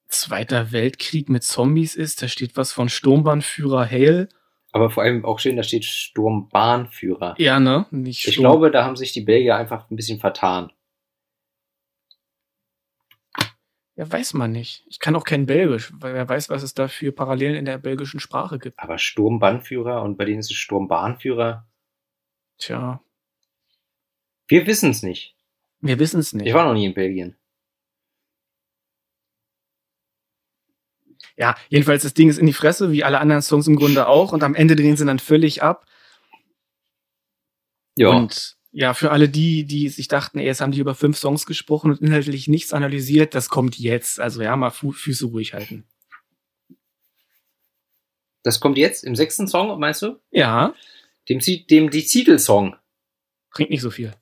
Zweiter Weltkrieg mit Zombies ist. Da steht was von Sturmbahnführer Hale. aber vor allem auch schön, da steht Sturmbahnführer. Ja, ne? Nicht Ich glaube, da haben sich die Belgier einfach ein bisschen vertan. Ja, weiß man nicht. Ich kann auch kein Belgisch, weil wer weiß, was es da für Parallelen in der belgischen Sprache gibt. Aber Sturmbannführer und bei denen ist es Sturmbahnführer. Tja, Wir wissen es nicht. wir wissen es nicht. Ich war noch nie in Belgien. Ja, jedenfalls, das Ding ist in die Fresse, wie alle anderen Songs im Grunde auch. Und am Ende drehen sie dann völlig ab. Ja, Und ja, für alle die, die sich dachten, ey, jetzt haben die über fünf Songs gesprochen und inhaltlich nichts analysiert, das kommt jetzt. Also ja, mal Fu Füße ruhig halten. das kommt jetzt im sechsten Song, meinst du? Ja, Dem, dem die Titelsong. bringt nicht so viel.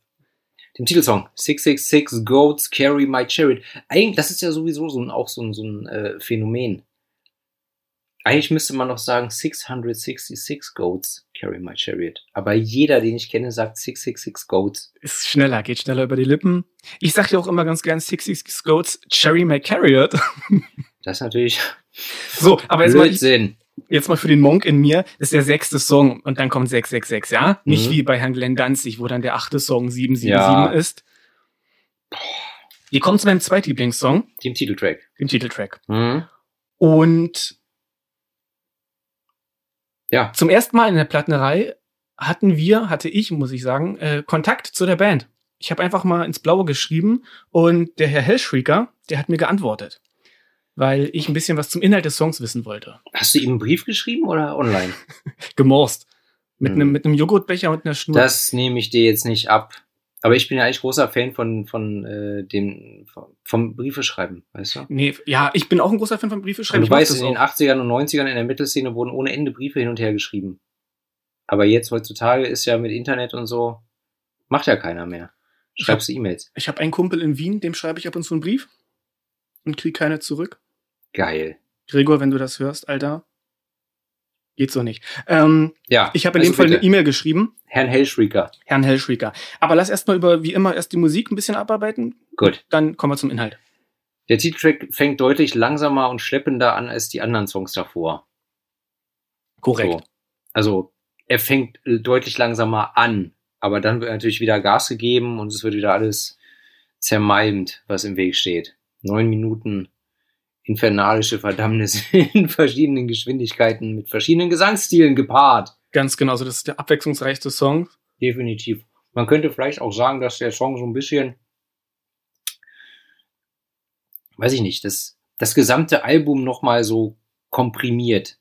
Dem Titelsong. 666 Goats Carry My Chariot. Eigentlich, das ist ja sowieso so ein, auch so ein, so ein äh, Phänomen. Eigentlich müsste man noch sagen 666 Goats Carry My Chariot. Aber jeder, den ich kenne, sagt 666 Goats. Ist schneller, geht schneller über die Lippen. Ich sag ja auch immer ganz gern 66 Goats, Cherry My Carriot. [laughs] Das ist natürlich So, aber jetzt mal, Blödsinn. jetzt mal für den Monk in mir, das ist der sechste Song und dann kommt 666, ja? Nicht Mhm. wie bei Herrn Glenn Danzig, wo dann der achte Song 777 Ja. ist. Wir kommen zu meinem Zweitlieblingssong, Dem Titeltrack. dem Titeltrack. Mhm. Und Ja. zum ersten Mal in der Plattenerei hatten wir, hatte ich, muss ich sagen, äh, Kontakt zu der Band. Ich habe einfach mal ins Blaue geschrieben und der Herr Hellshrieker, der hat mir geantwortet. Weil ich ein bisschen was zum Inhalt des Songs wissen wollte. Hast du ihm einen Brief geschrieben oder online? [laughs] Gemorst. Mit Hm. einem mit einem Joghurtbecher und einer Schnur. Das nehme ich dir jetzt nicht ab. Aber ich bin ja eigentlich großer Fan von, von äh, dem vom, vom Briefeschreiben, weißt du? nee, ja, ich bin auch ein großer Fan von Briefe Und schreiben. du weißt, in den auch. 80ern und 90ern in der Mittelszene wurden ohne Ende Briefe hin und her geschrieben. Aber jetzt heutzutage ist ja mit Internet und so, macht ja keiner mehr. Schreibst du E-Mails. Ich habe einen Kumpel in Wien, dem schreibe ich ab und zu einen Brief und krieg keine zurück. Geil. Gregor, wenn du das hörst, Alter, geht so nicht. Ähm, Ja. ich habe in also dem Fall bitte. eine E-Mail geschrieben, Herrn Hellschrieker. Herrn Hellschrieker. Aber lass erstmal über, wie immer, erst die Musik ein bisschen abarbeiten, Gut. dann kommen wir zum Inhalt. Der Titeltrack fängt deutlich langsamer und schleppender an als die anderen Songs davor. Korrekt. So. Also er fängt äh, deutlich langsamer an, aber dann wird natürlich wieder Gas gegeben und es wird wieder alles zermalmt, was im Weg steht. Neun Minuten infernalische Verdammnis [laughs] in verschiedenen Geschwindigkeiten mit verschiedenen Gesangsstilen gepaart. Ganz genau, so das ist der abwechslungsreichste Song. Definitiv. Man könnte vielleicht auch sagen, dass der Song so ein bisschen, weiß ich nicht, das, das gesamte Album nochmal so komprimiert.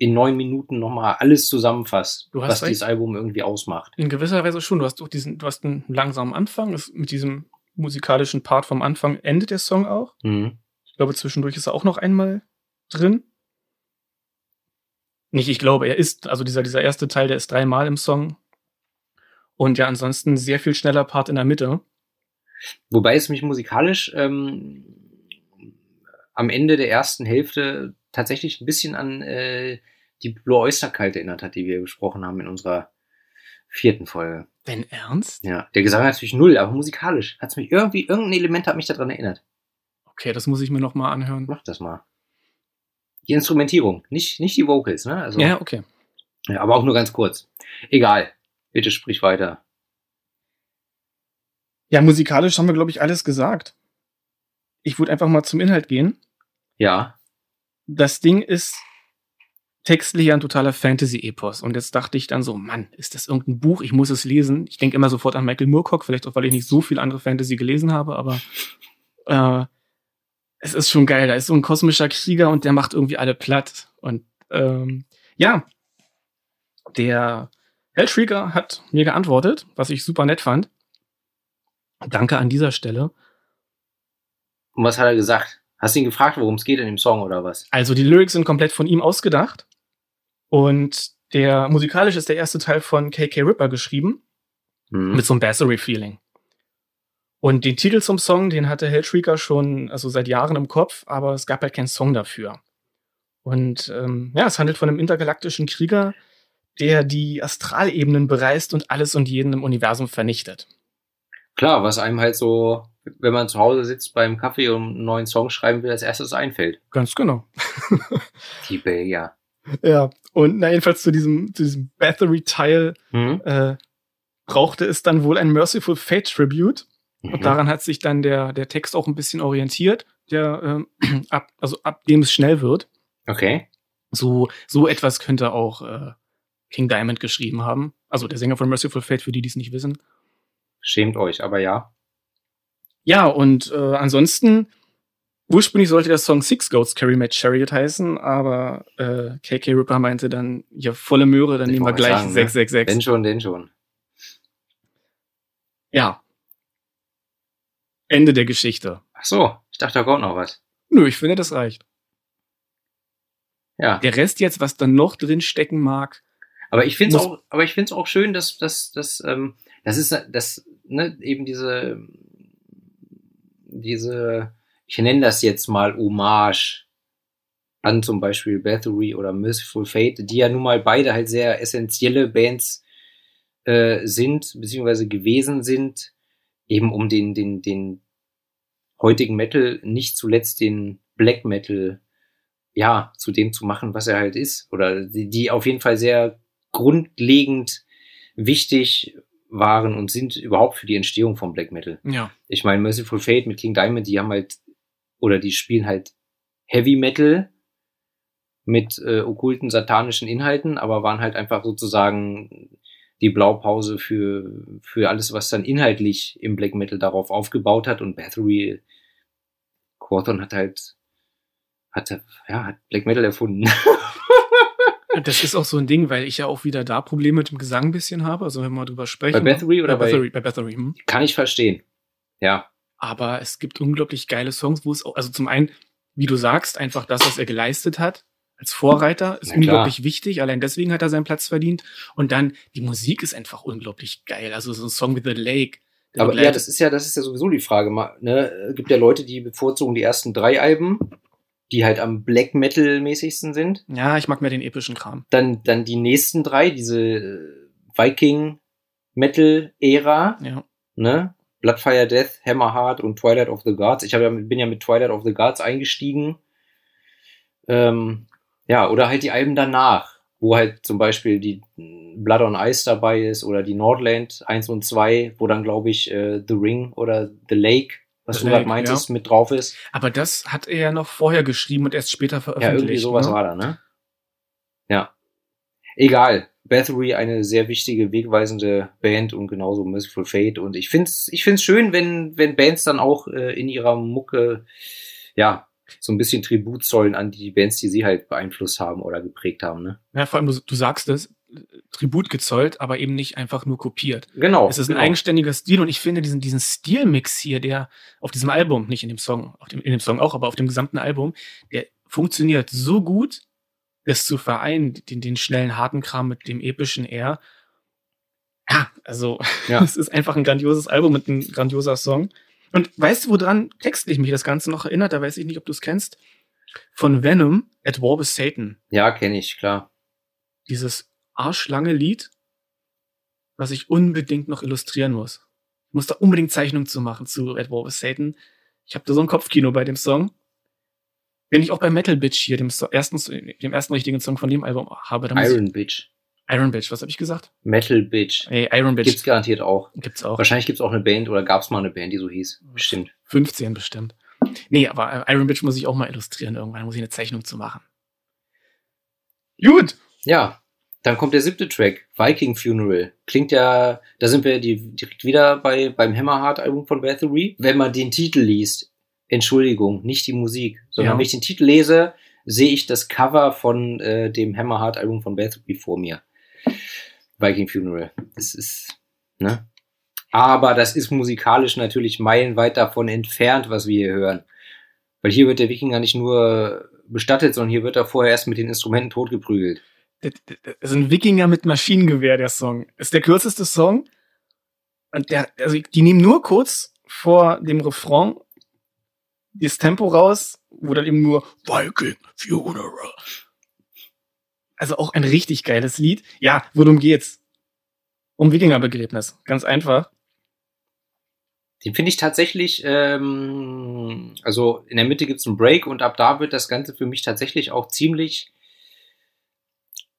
In neun Minuten nochmal alles zusammenfasst, Du hast was dieses Album irgendwie ausmacht. In gewisser Weise schon. Du hast doch diesen, du hast einen langsamen Anfang, mit diesem musikalischen Part vom Anfang endet der Song auch. Mhm. Ich glaube, zwischendurch ist er auch noch einmal drin. Nicht, ich glaube, er ist, also dieser, dieser erste Teil, der ist dreimal im Song. Und ja, ansonsten sehr viel schneller Part in der Mitte. Wobei es mich musikalisch ähm, am Ende der ersten Hälfte tatsächlich ein bisschen an äh, die Blue Oyster Cult erinnert hat, die wir besprochen haben in unserer vierten Folge. Wenn ernst? Ja, der Gesang natürlich null, aber musikalisch hat's mich irgendwie, irgendein Element hat mich daran erinnert. Okay, das muss ich mir noch mal anhören. Mach das mal. Die Instrumentierung, nicht, nicht die Vocals, ne? Also, Ja, okay. ja, aber auch nur ganz kurz. Egal. Bitte sprich weiter. Ja, musikalisch haben wir, glaube ich, alles gesagt. Ich würde einfach mal zum Inhalt gehen. Ja. Das Ding ist textlich ja ein totaler Fantasy-Epos. Und jetzt dachte ich dann so, Mann, ist das irgendein Buch? Ich muss es lesen. Ich denke immer sofort an Michael Moorcock, vielleicht auch, weil ich nicht so viel andere Fantasy gelesen habe, aber äh, es ist schon geil. Da ist so ein kosmischer Krieger und der macht irgendwie alle platt. Und ähm, ja, der Hellshrieker hat mir geantwortet, was ich super nett fand. Danke an dieser Stelle. Und was hat er gesagt? Hast du ihn gefragt, worum es geht in dem Song oder was? Also die Lyrics sind komplett von ihm ausgedacht. Und der musikalisch ist der erste Teil von KK Ripper geschrieben. Mhm. Mit so einem Bassery-Feeling. Und den Titel zum Song, den hatte Hellshrieker schon also seit Jahren im Kopf, aber es gab halt keinen Song dafür. Und ähm, ja, es handelt von einem intergalaktischen Krieger, der die Astralebenen bereist und alles und jeden im Universum vernichtet. Klar, was einem halt so, wenn man zu Hause sitzt beim Kaffee und einen neuen Song schreiben will, als erstes einfällt. Ganz genau. [laughs] Die Belgier. Ja, und na, jedenfalls zu diesem, zu diesem Battery-Teil Mhm. äh, brauchte es dann wohl ein Merciful Fate Tribute. Und Mhm. daran hat sich dann der, der Text auch ein bisschen orientiert, der, ähm, [clears throat] ab, also ab dem es schnell wird. Okay. So, so etwas könnte auch äh, King Diamond geschrieben haben. Also der Sänger von Merciful Fate, für die, die es nicht wissen. Schämt euch, aber ja. Ja, und äh, ansonsten, ursprünglich sollte der Song Six Goats Carry My Chariot heißen, aber äh, KK Ripper meinte dann, ja, volle Möhre, dann Ich nehmen wir gleich sagen, ne? 666. Wenn schon, denn schon. Ja. Ende der Geschichte. Ach so, ich dachte, da kommt noch was. Nö, ich finde, das reicht. Ja. Der Rest jetzt, was dann noch drin stecken mag, Aber ich finde es auch, aber ich finde es auch schön, dass, dass, dass, ähm, das ist, das, ne, eben diese, diese, ich nenne das jetzt mal Hommage an zum Beispiel Bathory oder Merciful Fate, die ja nun mal beide halt sehr essentielle Bands äh, sind, beziehungsweise gewesen sind, eben um den, den, den heutigen Metal, nicht zuletzt den Black Metal, ja, zu dem zu machen, was er halt ist. Oder die, die auf jeden Fall sehr grundlegend wichtig waren und sind überhaupt für die Entstehung von Black Metal. ja. Ich meine, Merciful Fate mit King Diamond, die haben halt, oder die spielen halt Heavy Metal mit äh, okkulten satanischen Inhalten, aber waren halt einfach sozusagen die Blaupause für, für alles, was dann inhaltlich im Black Metal darauf aufgebaut hat. Und Bathory, Quorthon hat halt, hat, ja, hat Black Metal erfunden. [laughs] Das ist auch so ein Ding, weil ich ja auch wieder da Probleme mit dem Gesang ein bisschen habe. Also wenn wir mal drüber sprechen. Bei Bathory oder bei bei- Bathory? Bei Bathory, hm. Kann ich verstehen. Ja. Aber es gibt unglaublich geile Songs, wo es auch, also zum einen, wie du sagst, einfach das, was er geleistet hat, als Vorreiter, ist Na klar. unglaublich wichtig. Allein deswegen hat er seinen Platz verdient. Und dann, die Musik ist einfach unglaublich geil. Also so ein Song wie The Lake. Aber ja, das ist ja, das ist ja sowieso die Frage. Ne? Es gibt ja Leute, die bevorzugen die ersten drei Alben, die halt am Black Metal mäßigsten sind. ja, ich mag mehr den epischen Kram. Dann, dann die nächsten drei, diese äh, Viking Metal Ära, Ja. ne? Bloodfire Death, Hammerheart und Twilight of the Gods. Ich hab ja, bin ja mit Twilight of the Gods eingestiegen. Ähm, ja, oder halt die Alben danach, wo halt zum Beispiel die Blood on Ice dabei ist oder die Nordland 1 und 2, wo dann glaube ich äh, The Ring oder The Lake, was The du gerade meintest, mit drauf ist. Aber das hat er ja noch vorher geschrieben und erst später Ja, veröffentlicht. irgendwie sowas ne? war da, ne? Ja. Egal. Bathory eine sehr wichtige, wegweisende Band und genauso Merciful Fate. Und ich find's, ich find's schön, wenn, wenn Bands dann auch äh, in ihrer Mucke, ja, so ein bisschen Tribut zollen an die Bands, die sie halt beeinflusst haben oder geprägt haben, ne? Ja, vor allem, du, du sagst es, Tribut gezollt, aber eben nicht einfach nur kopiert. Genau. Es ist ein genau. eigenständiger Stil und ich finde diesen, diesen Stilmix hier, der auf diesem Album, nicht in dem Song, auf dem, in dem Song auch, aber auf dem gesamten Album, der funktioniert so gut, das zu vereinen, den, den schnellen, harten Kram mit dem epischen R. Ja, also, Ja. [laughs] es ist einfach ein grandioses Album mit einem grandioser Song. Und weißt du, woran textlich mich das Ganze noch erinnert? Da weiß ich nicht, ob du es kennst. Von Venom, At War with Satan. Ja, kenne ich, klar. Dieses arschlange Lied, was ich unbedingt noch illustrieren muss. Ich muss da unbedingt Zeichnung zu machen zu At War with Satan. Ich habe da so ein Kopfkino bei dem Song. Wenn ich auch bei Metal Bitch hier, dem, ersten, dem ersten richtigen Song von dem Album habe, dann Iron Bitch. Iron Bitch, was habe ich gesagt? Metal Bitch. Ey, Iron Bitch Gibt's garantiert auch. gibt's auch. Wahrscheinlich gibt's auch eine Band oder gab's mal eine Band, die so hieß. Bestimmt. 15 bestimmt. Nee, aber Iron Bitch muss ich auch mal illustrieren irgendwann. Muss ich eine Zeichnung zu machen. Gut. Ja, dann kommt der siebte Track, Viking Funeral. Klingt ja, da sind wir die, direkt wieder bei, beim Hammerheart-Album von Bathory. Wenn man den Titel liest, Entschuldigung, nicht die Musik, sondern Ja. wenn ich den Titel lese, sehe ich das Cover von äh, dem Hammerheart-Album von Bathory vor mir. Viking Funeral. Das ist, ne? Aber das ist musikalisch natürlich meilenweit davon entfernt, was wir hier hören. Weil hier wird der Wikinger nicht nur bestattet, sondern hier wird er vorher erst mit den Instrumenten totgeprügelt. Das ist ein Wikinger mit Maschinengewehr, der Song. Ist der kürzeste Song. Und der, also die nehmen nur kurz vor dem Refrain das Tempo raus, wo dann eben nur Viking Funeral. Also auch ein richtig geiles Lied. Ja, worum geht's? Um Wikingerbegräbnis. Ganz einfach. Den finde ich tatsächlich, ähm, also in der Mitte gibt's einen Break und ab da wird das Ganze für mich tatsächlich auch ziemlich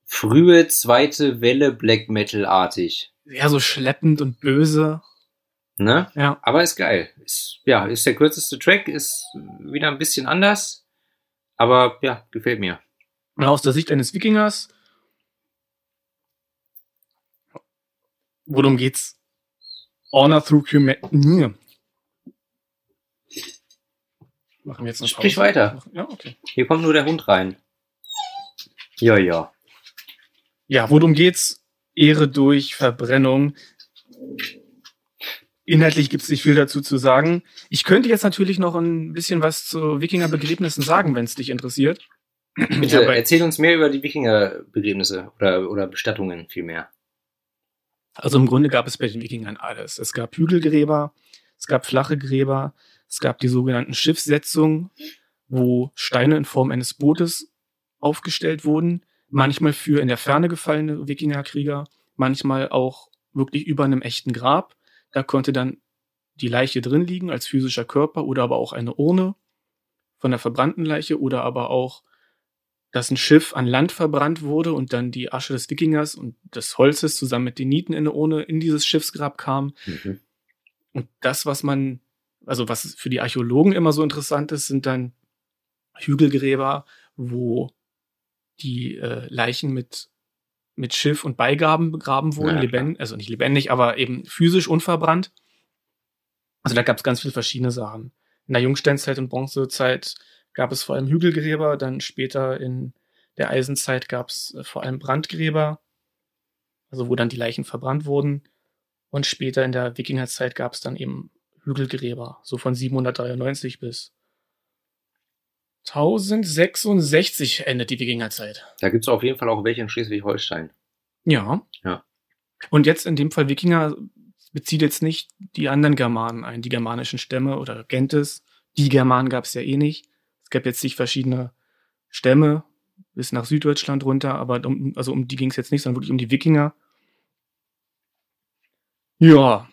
frühe zweite Welle Black Metal-artig. Ja, so schleppend und böse. Ne? Ja. Aber ist geil. Ist, ja, ist der kürzeste Track, ist wieder ein bisschen anders. Aber ja, gefällt mir. Aus der Sicht eines Wikingers. Worum geht's? Honor through humanity. Machen wir jetzt eine Sprich weiter. Ja, okay. Hier kommt nur der Hund rein. Ja, ja. Ja, worum geht's? Ehre durch Verbrennung. Inhaltlich gibt's nicht viel dazu zu sagen. Ich könnte jetzt natürlich noch ein bisschen was zu Wikingerbegräbnissen sagen, wenn es dich interessiert. Bitte erzähl uns mehr über die Wikingerbegräbnisse oder, oder Bestattungen vielmehr. Also im Grunde gab es bei den Wikingern alles. Es gab Hügelgräber, es gab flache Gräber, es gab die sogenannten Schiffssetzungen, wo Steine in Form eines Bootes aufgestellt wurden, manchmal für in der Ferne gefallene Wikingerkrieger, manchmal auch wirklich über einem echten Grab. Da konnte dann die Leiche drin liegen als physischer Körper oder aber auch eine Urne von der verbrannten Leiche oder aber auch dass ein Schiff an Land verbrannt wurde und dann die Asche des Wikingers und des Holzes zusammen mit den Nieten in der Urne in dieses Schiffsgrab kam. Mhm. Und das, was man, also was für die Archäologen immer so interessant ist, sind dann Hügelgräber, wo die äh, Leichen mit, mit Schiff und Beigaben begraben wurden, Ja, lebendig, also nicht lebendig, aber eben physisch unverbrannt. Also da gab es ganz viele verschiedene Sachen. In der Jungsteinzeit und Bronzezeit gab es vor allem Hügelgräber, dann später in der Eisenzeit gab es äh, vor allem Brandgräber, also wo dann die Leichen verbrannt wurden. Und später in der Wikingerzeit gab es dann eben Hügelgräber, so von 793 bis 1066 endet die Wikingerzeit. Da gibt's auf jeden Fall auch welche in Schleswig-Holstein. Ja. Ja. Und jetzt in dem Fall Wikinger bezieht jetzt nicht die anderen Germanen ein, die germanischen Stämme oder Gentes. Die Germanen gab es ja eh nicht. Es gab jetzt nicht verschiedene Stämme bis nach Süddeutschland runter, aber um, also um die ging es jetzt nicht, sondern wirklich um die Wikinger. Ja.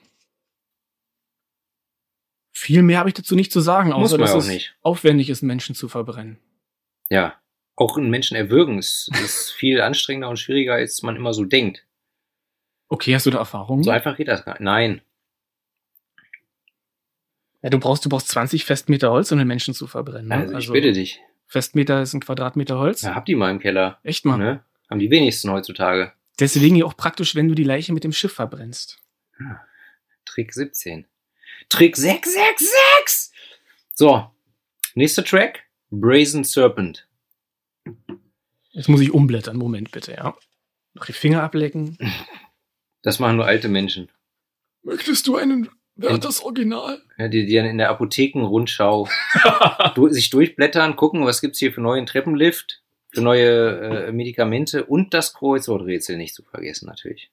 Viel mehr habe ich dazu nicht zu sagen, außer dass es nicht. aufwendig ist, Menschen zu verbrennen. Ja. Auch einen Menschen erwürgen ist, ist viel anstrengender und schwieriger, als man immer so denkt. Okay, hast du da Erfahrungen? So einfach geht das gar nicht. Nein. Ja, du brauchst, du brauchst 20 Festmeter Holz, um den Menschen zu verbrennen. Ne? Also, ich bitte dich. Festmeter ist ein Quadratmeter Holz. Ja, hab die mal im Keller. Echt mal. Ne? Haben die wenigsten heutzutage. Deswegen ja auch praktisch, wenn du die Leiche mit dem Schiff verbrennst. Trick 17. Trick 666! So. Nächster Track. Brazen Serpent. Jetzt muss ich umblättern. Moment bitte, ja. Noch die Finger ablecken. [laughs] Das machen nur alte Menschen. Möchtest du einen Werthers Original? Ja, die, die dann in der Apothekenrundschau [laughs] du, sich durchblättern, gucken, was gibt's hier für neuen Treppenlift, für neue äh, Medikamente und das Kreuzworträtsel nicht zu vergessen, natürlich.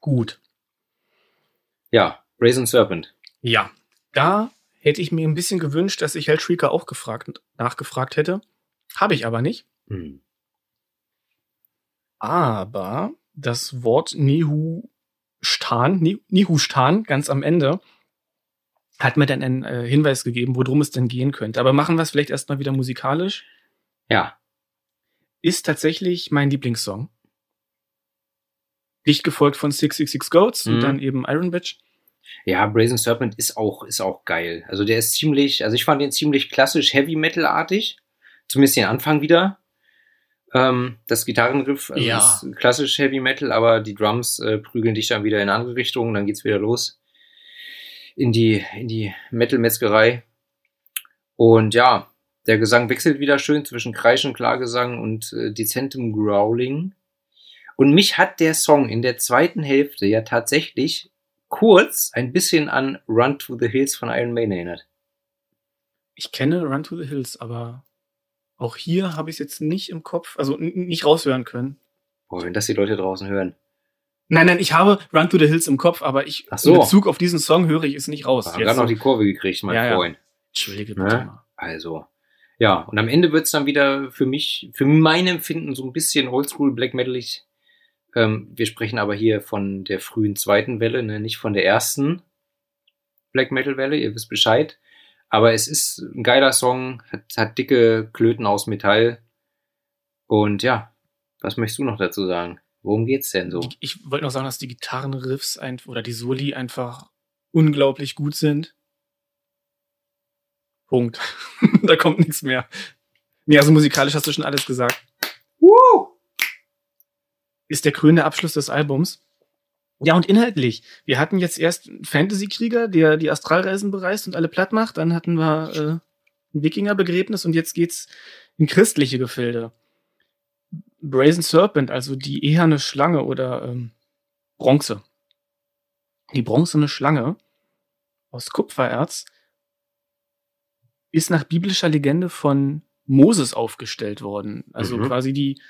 Gut. Ja, Brazen Serpent. Ja. Da hätte ich mir ein bisschen gewünscht, dass ich Hellshrieker auch gefragt, nachgefragt hätte. Habe ich aber nicht. Hm. Aber das Wort Nihustan, Ni- Nihustan, ganz am Ende, hat mir dann einen äh, Hinweis gegeben, worum es denn gehen könnte. Aber machen wir es vielleicht erstmal wieder musikalisch. Ja, Ist tatsächlich mein Lieblingssong. Dicht gefolgt von 666 Goats Mhm. und dann eben Iron Bitch. ja, Brazen Serpent ist auch, ist auch geil. Also der ist ziemlich, also ich fand den ziemlich klassisch Heavy Metal-artig. Zumindest den Anfang wieder. Ähm, das Gitarrenriff also Ja. ist klassisch Heavy Metal, aber die Drums äh, prügeln dich dann wieder in andere Richtung, dann geht's wieder los in die, in die Metal-Metzgerei. Und ja, Der Gesang wechselt wieder schön zwischen Kreischen, Klagesang und äh, dezentem Growling. Und mich hat der Song in der zweiten Hälfte ja tatsächlich kurz ein bisschen an Run to the Hills von Iron Maiden erinnert. Ich kenne Run to the Hills, aber auch hier habe ich es jetzt nicht im Kopf, also nicht raushören können. Boah, wenn das die Leute draußen hören. Nein, nein, ich habe Run to the Hills im Kopf, aber ich so. in Bezug auf diesen Song höre ich es nicht raus. Wir haben gerade noch die Kurve gekriegt, mein Ja, ja. Freund. Entschuldige Ne? bitte mal. Also, ja, und am Ende wird's dann wieder für mich, für mein Empfinden so ein bisschen oldschool Black Metalig. Ähm, wir sprechen aber hier von der frühen zweiten Welle, ne? nicht von der ersten Black Metal Welle, ihr wisst Bescheid. Aber es ist ein geiler Song, hat, hat dicke Klöten aus Metall. Und ja, was möchtest du noch dazu sagen? Worum geht's denn so? Ich wollte noch sagen, dass die Gitarrenriffs ein, oder die Soli einfach unglaublich gut sind. Punkt. [laughs] da kommt nichts mehr. Nee, also musikalisch hast du schon alles gesagt. Ist der krönende Abschluss des Albums. Ja, und inhaltlich. Wir hatten jetzt erst einen Fantasy-Krieger, der die Astralreisen bereist und alle platt macht. Dann hatten wir äh, ein Wikingerbegräbnis und jetzt geht's in christliche Gefilde. Brazen Serpent, also die eherne Schlange oder ähm, Bronze. Die bronzene Schlange aus Kupfererz ist nach biblischer Legende von Moses aufgestellt worden. Also Mhm. quasi die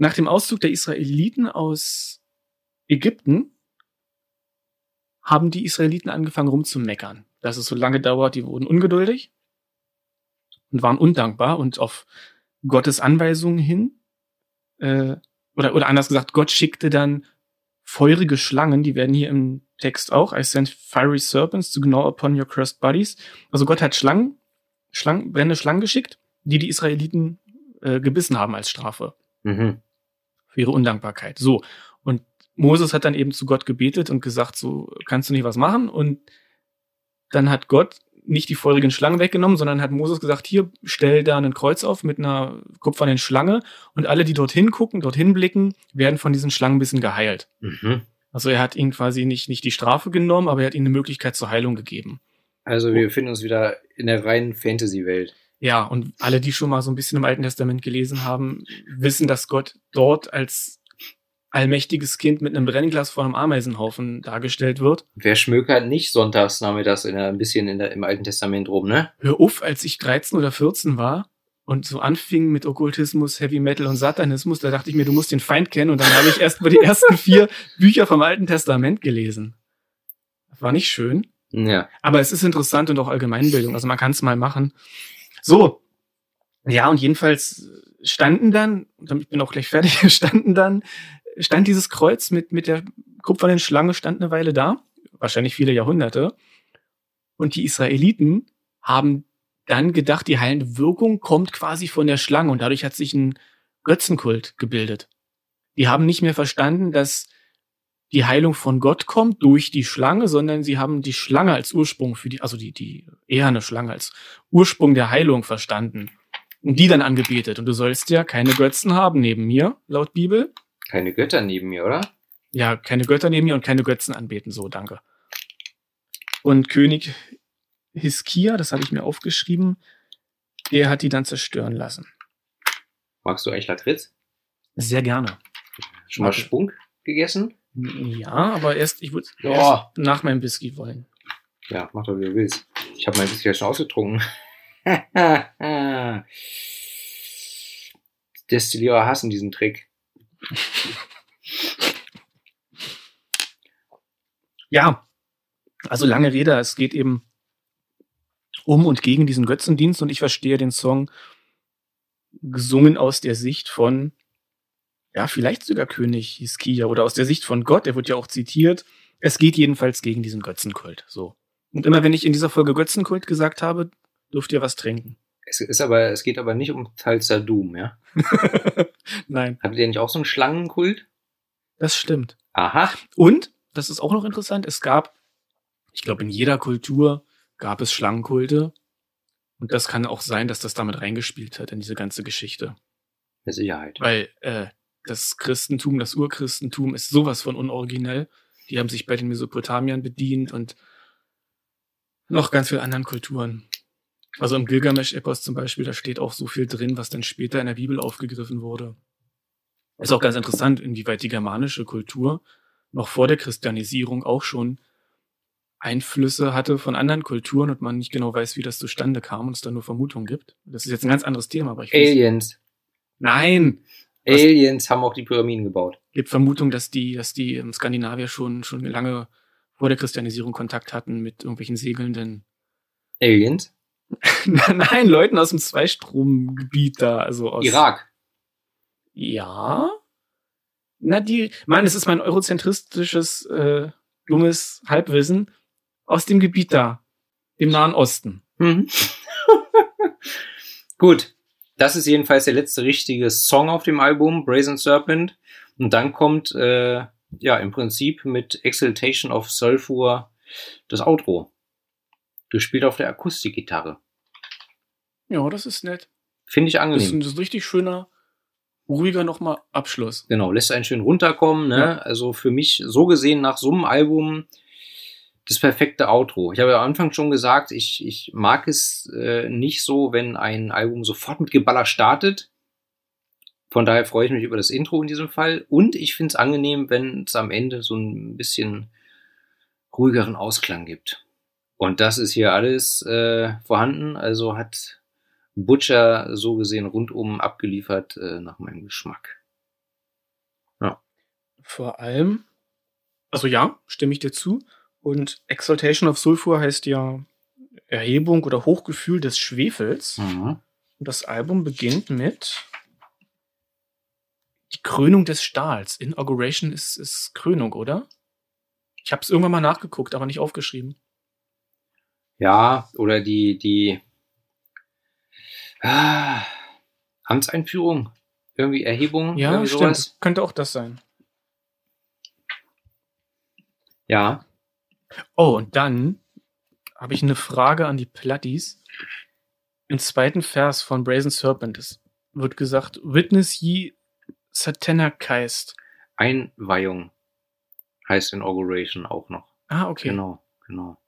nach dem Auszug der Israeliten aus Ägypten haben die Israeliten angefangen rumzumeckern, dass es so lange dauert. Die wurden ungeduldig und waren undankbar und auf Gottes Anweisungen hin, äh, oder, oder anders gesagt, Gott schickte dann feurige Schlangen, die werden hier im Text auch, I sent fiery serpents to gnaw upon your cursed bodies. Also Gott hat Schlangen, Schlangen, brennende Schlangen geschickt, die die Israeliten äh, gebissen haben als Strafe Mhm. Für ihre Undankbarkeit. So. Und Moses hat dann eben zu Gott gebetet und gesagt, so kannst du nicht was machen. Und dann hat Gott nicht die feurigen Schlangen weggenommen, sondern hat Moses gesagt, hier, stell da ein Kreuz auf mit einer kupfernen Schlange und alle, die dorthin gucken, dorthin blicken, werden von diesen Schlangen ein bisschen geheilt. Mhm. Also er hat ihnen quasi nicht, nicht die Strafe genommen, aber er hat ihnen eine Möglichkeit zur Heilung gegeben. Also wir befinden uns wieder in der reinen Fantasy-Welt. Ja, und alle, die schon mal so ein bisschen im Alten Testament gelesen haben, wissen, dass Gott dort als allmächtiges Kind mit einem Brennglas vor einem Ameisenhaufen dargestellt wird. Wer schmökert nicht sonntags nachmittags in der, ein bisschen in der, im Alten Testament rum, ne? Hör auf, als ich 13 oder 14 war und so anfing mit Okkultismus, Heavy Metal und Satanismus, da dachte ich mir, du musst den Feind kennen und dann habe ich erst mal die [laughs] ersten vier Bücher vom Alten Testament gelesen. War nicht schön. Ja. Aber es ist interessant und auch Allgemeinbildung. Also man kann es mal machen. So. Ja, und jedenfalls standen dann, und ich bin auch gleich fertig, [laughs] standen dann, stand dieses Kreuz mit, mit der kupfernen Schlange, stand eine Weile da. Wahrscheinlich viele Jahrhunderte. Und die Israeliten haben dann gedacht, die heilende Wirkung kommt quasi von der Schlange und dadurch hat sich ein Götzenkult gebildet. Die haben nicht mehr verstanden, dass die Heilung von Gott kommt durch die Schlange, sondern sie haben die Schlange als Ursprung für die, also die, die eherne Schlange als Ursprung der Heilung verstanden. Und die dann angebetet. Und du sollst ja keine Götzen haben neben mir, laut Bibel. Keine Götter neben mir, oder? Ja, keine Götter neben mir und keine Götzen anbeten, so, danke. Und König Hiskia, das habe ich mir aufgeschrieben, der hat die dann zerstören lassen. Magst du eigentlich Lakritz? Sehr gerne. Schon mal. Spunk gegessen? Ja, aber erst, ich würde Ja. nach meinem Whisky wollen. Ja, mach doch, wie du willst. Ich habe mein Whisky ja schon ausgetrunken. [laughs] Destillierer hassen diesen Trick. Ja, also lange Rede, es geht eben um und gegen diesen Götzendienst und ich verstehe den Song gesungen aus der Sicht von, ja, vielleicht sogar König Hiskia oder aus der Sicht von Gott, der wird ja auch zitiert. Es geht jedenfalls gegen diesen Götzenkult, so. Und immer wenn ich in dieser Folge Götzenkult gesagt habe, dürft ihr was trinken. Es ist aber, es geht aber nicht um Talsa Doom, ja? [laughs] Nein, Hattet ihr nicht auch so einen Schlangenkult? das stimmt. Aha. Und, das ist auch noch interessant, es gab, ich glaube, in jeder Kultur gab es Schlangenkulte. Und das kann auch sein, dass das damit reingespielt hat in diese ganze Geschichte. Mit Sicherheit. Weil äh, das Christentum, das Urchristentum ist sowas von unoriginell. Die haben sich bei den Mesopotamiern bedient und noch ganz vielen anderen Kulturen. Also im Gilgamesch-Epos zum Beispiel, da steht auch so viel drin, was dann später in der Bibel aufgegriffen wurde. Ist auch ganz interessant, inwieweit die germanische Kultur noch vor der Christianisierung auch schon Einflüsse hatte von anderen Kulturen und man nicht genau weiß, wie das zustande kam und es da nur Vermutungen gibt. Das ist jetzt ein ganz anderes Thema, aber ich weiß- Aliens. Nein! Aliens haben auch die Pyramiden gebaut. gibt Vermutung, dass die, dass die ähm, Skandinavier schon, schon lange vor der Christianisierung Kontakt hatten mit irgendwelchen segelnden, Aliens? [laughs] nein, Leuten aus dem Zweistromgebiet da, also aus Irak. Ja. Na, die, Mann, es ist mein eurozentristisches, äh, dummes Halbwissen aus dem Gebiet da, dem Nahen Osten. Mhm. [laughs] Gut. Das ist jedenfalls der letzte richtige Song auf dem Album, Brazen Serpent. Und dann kommt, äh, ja, im Prinzip mit Exaltation of Sulfur das Outro. Gespielt auf der Akustikgitarre. Ja, das ist nett. Finde ich Das ist, angenehm. ein, das ist ein richtig schöner, ruhiger nochmal Abschluss. Genau, lässt einen schön runterkommen. Ne? Ja. Also für mich so gesehen nach so einem Album das perfekte Outro. Ich habe ja am Anfang schon gesagt, ich, ich mag es äh, nicht so, wenn ein Album sofort mit Geballer startet. Von daher freue ich mich über das Intro in diesem Fall. Und ich finde es angenehm, wenn es am Ende so ein bisschen ruhigeren Ausklang gibt. Und das ist hier alles äh, vorhanden. Also hat Butcher so gesehen rundum abgeliefert äh, nach meinem Geschmack. Vor allem, also ja, stimme ich dir zu. Und Exaltation of Sulfur heißt ja Erhebung oder Hochgefühl des Schwefels. Mhm. Und das Album beginnt mit die Krönung des Stahls. Inauguration ist, ist Krönung, oder? Ich habe es irgendwann mal nachgeguckt, aber nicht aufgeschrieben. Ja, oder die, die ah, Amtseinführung, irgendwie Erhebung, Ja, irgendwie stimmt. sowas. Könnte auch das sein. Ja, Oh, und dann habe ich eine Frage an die Platties. Im zweiten Vers von Brazen Serpent wird gesagt, Witness ye Satanarkeist. Einweihung heißt Inauguration auch noch. Ah, okay. Genau, genau.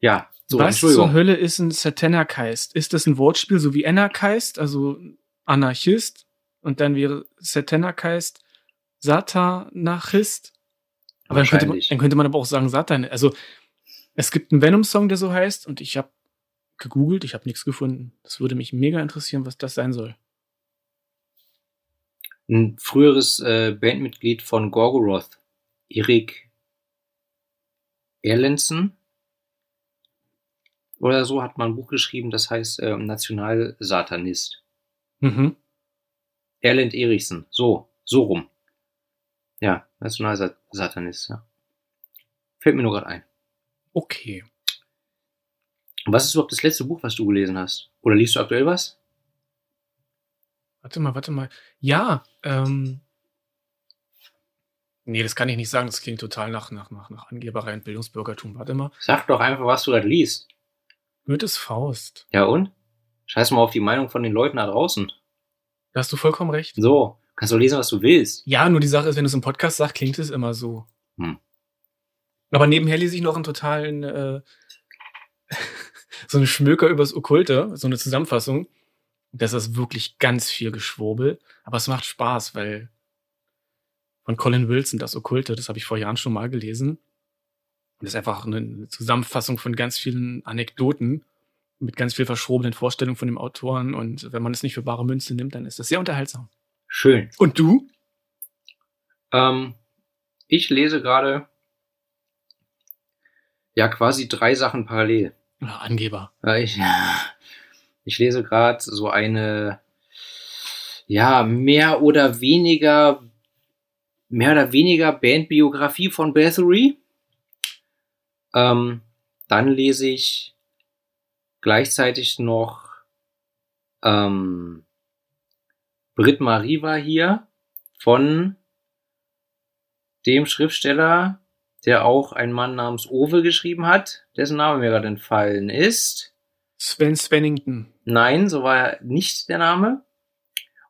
Ja, so, Was zur. Hölle ist ein Satanarkeist? Ist das ein Wortspiel, so wie Anarchist, also Anarchist? Und dann wäre Satanarkeist Satanachist? Aber dann könnte, man, dann könnte man aber auch sagen Satan. Also es gibt einen Venom-Song, der so heißt, und ich habe gegoogelt, ich habe nichts gefunden. Das würde mich mega interessieren, was das sein soll. Ein früheres äh, Bandmitglied von Gorgoroth, Erik Erlensen oder so, hat mal ein Buch geschrieben, das heißt äh, Nationalsatanist. Mhm. Erland Erichsen. So, so rum. Ja, Nationalsatanist, ja. Fällt mir nur gerade ein. Okay. Was ist überhaupt das letzte Buch, was du gelesen hast? Oder liest du aktuell was? Warte mal, warte mal. Ja, ähm. Nee, das kann ich nicht sagen. Das klingt total nach, nach, nach, nach Angeberei und Bildungsbürgertum. Warte mal. Sag doch einfach, was du gerade liest. Goethes Faust. Ja und? Scheiß mal auf die Meinung von den Leuten da draußen. Da hast du vollkommen recht. So, kannst du lesen, was du willst. Ja, nur die Sache ist, wenn du es im Podcast sagst, klingt es immer so. Hm. Aber nebenher lese ich noch einen totalen, äh, [laughs] so einen Schmöker übers Okkulte, so eine Zusammenfassung. Das ist wirklich ganz viel Geschwurbel, aber es macht Spaß, weil von Colin Wilson, das Okkulte, das habe ich vor Jahren schon mal gelesen. Und das ist einfach eine Zusammenfassung von ganz vielen Anekdoten mit ganz viel verschrobenen Vorstellungen von dem Autoren. Und wenn man es nicht für bare Münze nimmt, dann ist das sehr unterhaltsam. Schön. Und du? Ähm, ich lese gerade ja quasi drei Sachen parallel. Ah, Angeber. Ja, ich, [laughs] ich lese gerade so eine, ja, mehr oder weniger, mehr oder weniger Bandbiografie von Bathory. Ähm, dann lese ich gleichzeitig noch ähm, Brit Marie war hier von dem Schriftsteller, der auch einen Mann namens Owe geschrieben hat, dessen Name mir gerade entfallen ist. Sven Svennington. Nein, so war er nicht der Name.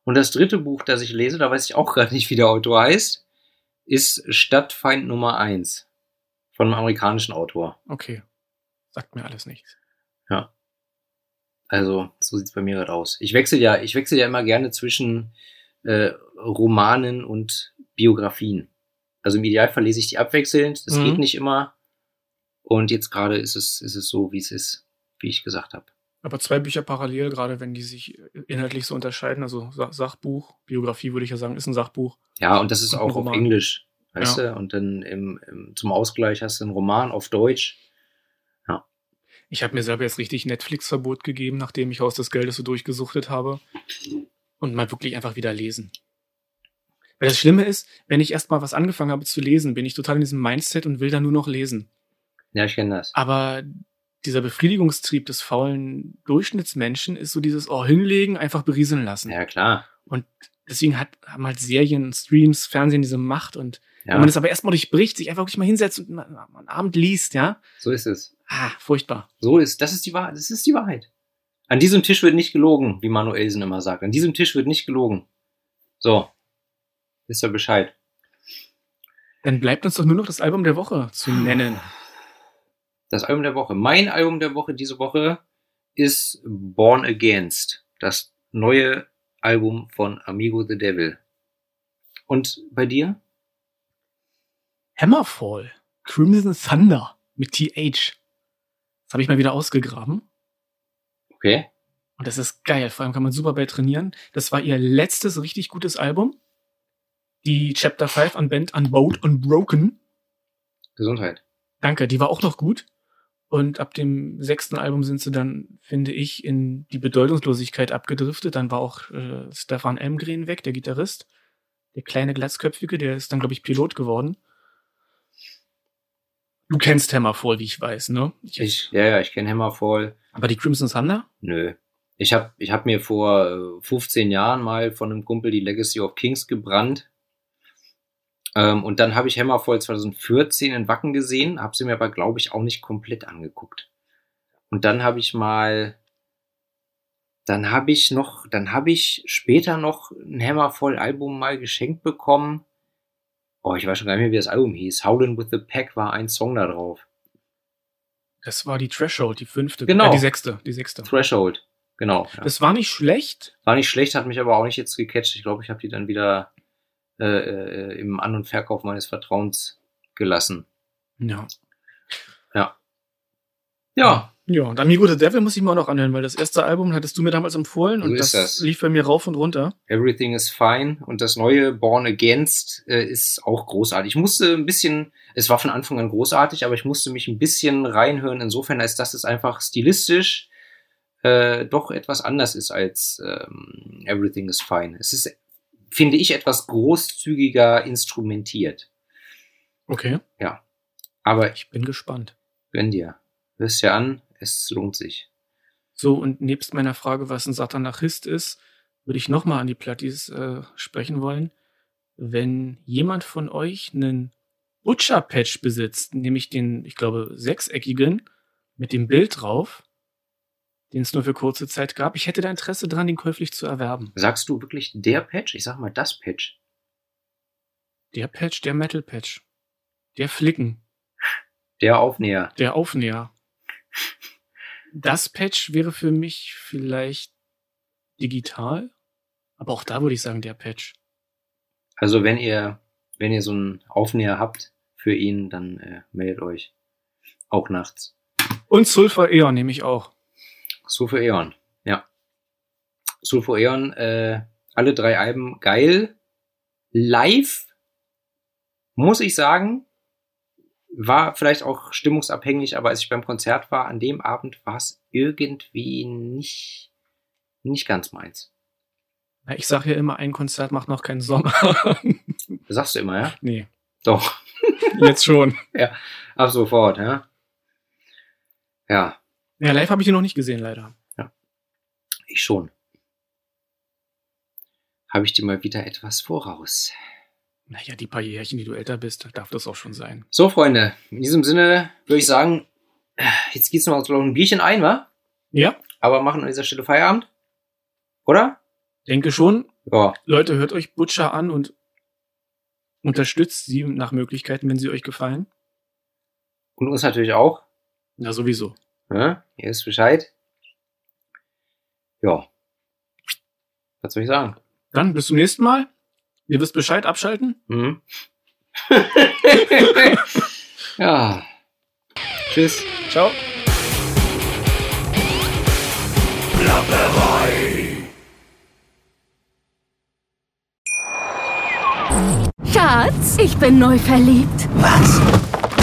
Und das dritte Buch, das ich lese, da weiß ich auch [laughs] gerade nicht, wie der Autor heißt, ist Stadtfeind Nummer eins von einem amerikanischen Autor. Okay. Sagt mir alles nichts. Also, so sieht's bei mir gerade aus. Ich wechsle ja, ich wechsle ja immer gerne zwischen äh, Romanen und Biografien. Also im Idealfall lese ich die abwechselnd. Das Mhm. geht nicht immer. Und jetzt gerade ist es, ist es so, wie es ist, wie ich gesagt habe. Aber zwei Bücher parallel, gerade wenn die sich inhaltlich so unterscheiden, also Sa- Sachbuch, Biografie würde ich ja sagen, ist ein Sachbuch. Ja, und das ist auch auf. Englisch, weißt du? Und dann im, im, zum Ausgleich hast du einen Roman auf Deutsch. Ich habe mir selber jetzt richtig Netflix-Verbot gegeben, nachdem ich Haus des Geldes so durchgesuchtet habe. Und mal wirklich einfach wieder lesen. Weil das Schlimme ist, wenn ich erst mal was angefangen habe zu lesen, bin ich total in diesem Mindset und will dann nur noch lesen. Ja, ich kenne das. Aber dieser Befriedigungstrieb des faulen Durchschnittsmenschen ist so dieses, oh, hinlegen, einfach berieseln lassen. Ja, klar. Deswegen hat, haben halt Serien, Streams, Fernsehen diese Macht und Ja, wenn man das aber erstmal durchbricht, sich einfach wirklich mal hinsetzt und einen Abend liest, ja, so ist es. ah, furchtbar. So ist, das ist die Wahrheit. Das ist die Wahrheit. An diesem Tisch wird nicht gelogen, wie Manuelsen immer sagt. An diesem Tisch wird nicht gelogen. So. Wisst ihr Bescheid. Dann bleibt uns doch nur noch das Album der Woche zu nennen. Das Album der Woche. Mein Album der Woche diese Woche ist Born Against. Das neue Album von Amigo the Devil. Und bei dir? Hammerfall, Crimson Thunder mit TH. Das habe ich mal wieder ausgegraben. Okay. Und das ist geil. Vor allem kann man super bei trainieren. Das war ihr letztes richtig gutes Album. Die Chapter 5 an Band Unbowed Unbroken. Gesundheit. Danke, die war auch noch gut. Und ab dem sechsten Album sind sie dann, finde ich, in die Bedeutungslosigkeit abgedriftet. Dann war auch äh, Stefan Elmgren weg, der Gitarrist. Der kleine Glatzköpfige, der ist dann, glaube ich, Pilot geworden. Du kennst Hammerfall, wie ich weiß, ne? Ich, ja, ja, ich kenne Hammerfall. aber die Crimson Thunder? Nö. Ich habe ich hab mir vor äh, 15 Jahren mal von einem Kumpel die Legacy of Kings gebrannt. Ähm, und dann habe ich Hammerfall 2014 in Wacken gesehen, habe sie mir aber, glaube ich, auch nicht komplett angeguckt. Und dann habe ich mal, dann habe ich noch, dann habe ich später noch ein Hammerfall-Album mal geschenkt bekommen. Oh, ich weiß schon gar nicht mehr, wie das Album hieß. Howlin' with the Pack war ein Song da drauf. Das war die Threshold, die fünfte. Genau. Äh, die sechste, die sechste. Threshold. Genau. Ja. Das war nicht schlecht. War nicht schlecht, hat mich aber auch nicht jetzt gecatcht. Ich glaube, ich habe die dann wieder äh, äh, im An- und Verkauf meines Vertrauens gelassen. Ja. Ja, Ja, und Amigo the Devil muss ich mir auch noch anhören, weil das erste Album hattest du mir damals empfohlen So und das, das. lief bei mir rauf und runter. Everything is Fine und das neue Born Against äh, ist auch großartig. Ich musste ein bisschen, es war von Anfang an großartig, aber ich musste mich ein bisschen reinhören, insofern, als dass es einfach stilistisch äh, doch etwas anders ist als ähm, Everything is Fine. Es ist, finde ich, etwas großzügiger instrumentiert. Okay. Aber Ich bin gespannt. gönn dir. Hörst dir an, es lohnt sich. So, und nebst meiner Frage, was ein Satanachist ist, würde ich nochmal an die Plattis äh, sprechen wollen. Wenn jemand von euch einen Butcher-Patch besitzt, nämlich den, ich glaube, sechseckigen, mit dem Bild drauf, den es nur für kurze Zeit gab, ich hätte da Interesse dran, den käuflich zu erwerben. Sagst du wirklich der Patch? Ich sag mal das Patch. Der Patch, der Metal-Patch. Der Flicken, Der Aufnäher. der Aufnäher. Das Patch wäre für mich vielleicht digital, aber auch da würde ich sagen, der Patch. Also wenn ihr, wenn ihr so einen Aufnäher habt für ihn, dann äh, meldet euch. Auch nachts. Und Sulfur Eon nehme ich auch. Sulfur Eon. Ja. Sulfur Eon, äh, alle drei Alben geil. Live, muss ich sagen, war vielleicht auch stimmungsabhängig, aber als ich beim Konzert war, an dem Abend war es irgendwie nicht, nicht ganz meins. Ja, Ich sage ja immer, ein Konzert macht noch keinen Sommer. Das [laughs] sagst du immer, ja? nee, Doch. [laughs] jetzt schon. Ab sofort, ja? Ja, Ja, live habe ich ihn noch nicht gesehen, leider. ich schon. Habe ich dir mal wieder etwas voraus. Naja, die paar Jährchen, die du älter bist, darf das auch schon sein. So, Freunde, in diesem Sinne würde ich sagen, jetzt geht's noch ein Bierchen ein, wa? Ja, Aber machen an dieser Stelle Feierabend. Oder? denke schon. Ja, Leute, hört euch Butcher an und unterstützt sie nach Möglichkeiten, wenn sie euch gefallen. und uns natürlich auch. Na, sowieso. Ne? Ihr wisst Bescheid. Ja. Was soll ich sagen? Dann bis zum nächsten Mal. Ihr wisst Bescheid, abschalten. Hm? [laughs] ja. Tschüss. Ciao. Schatz, ich bin neu verliebt. Was?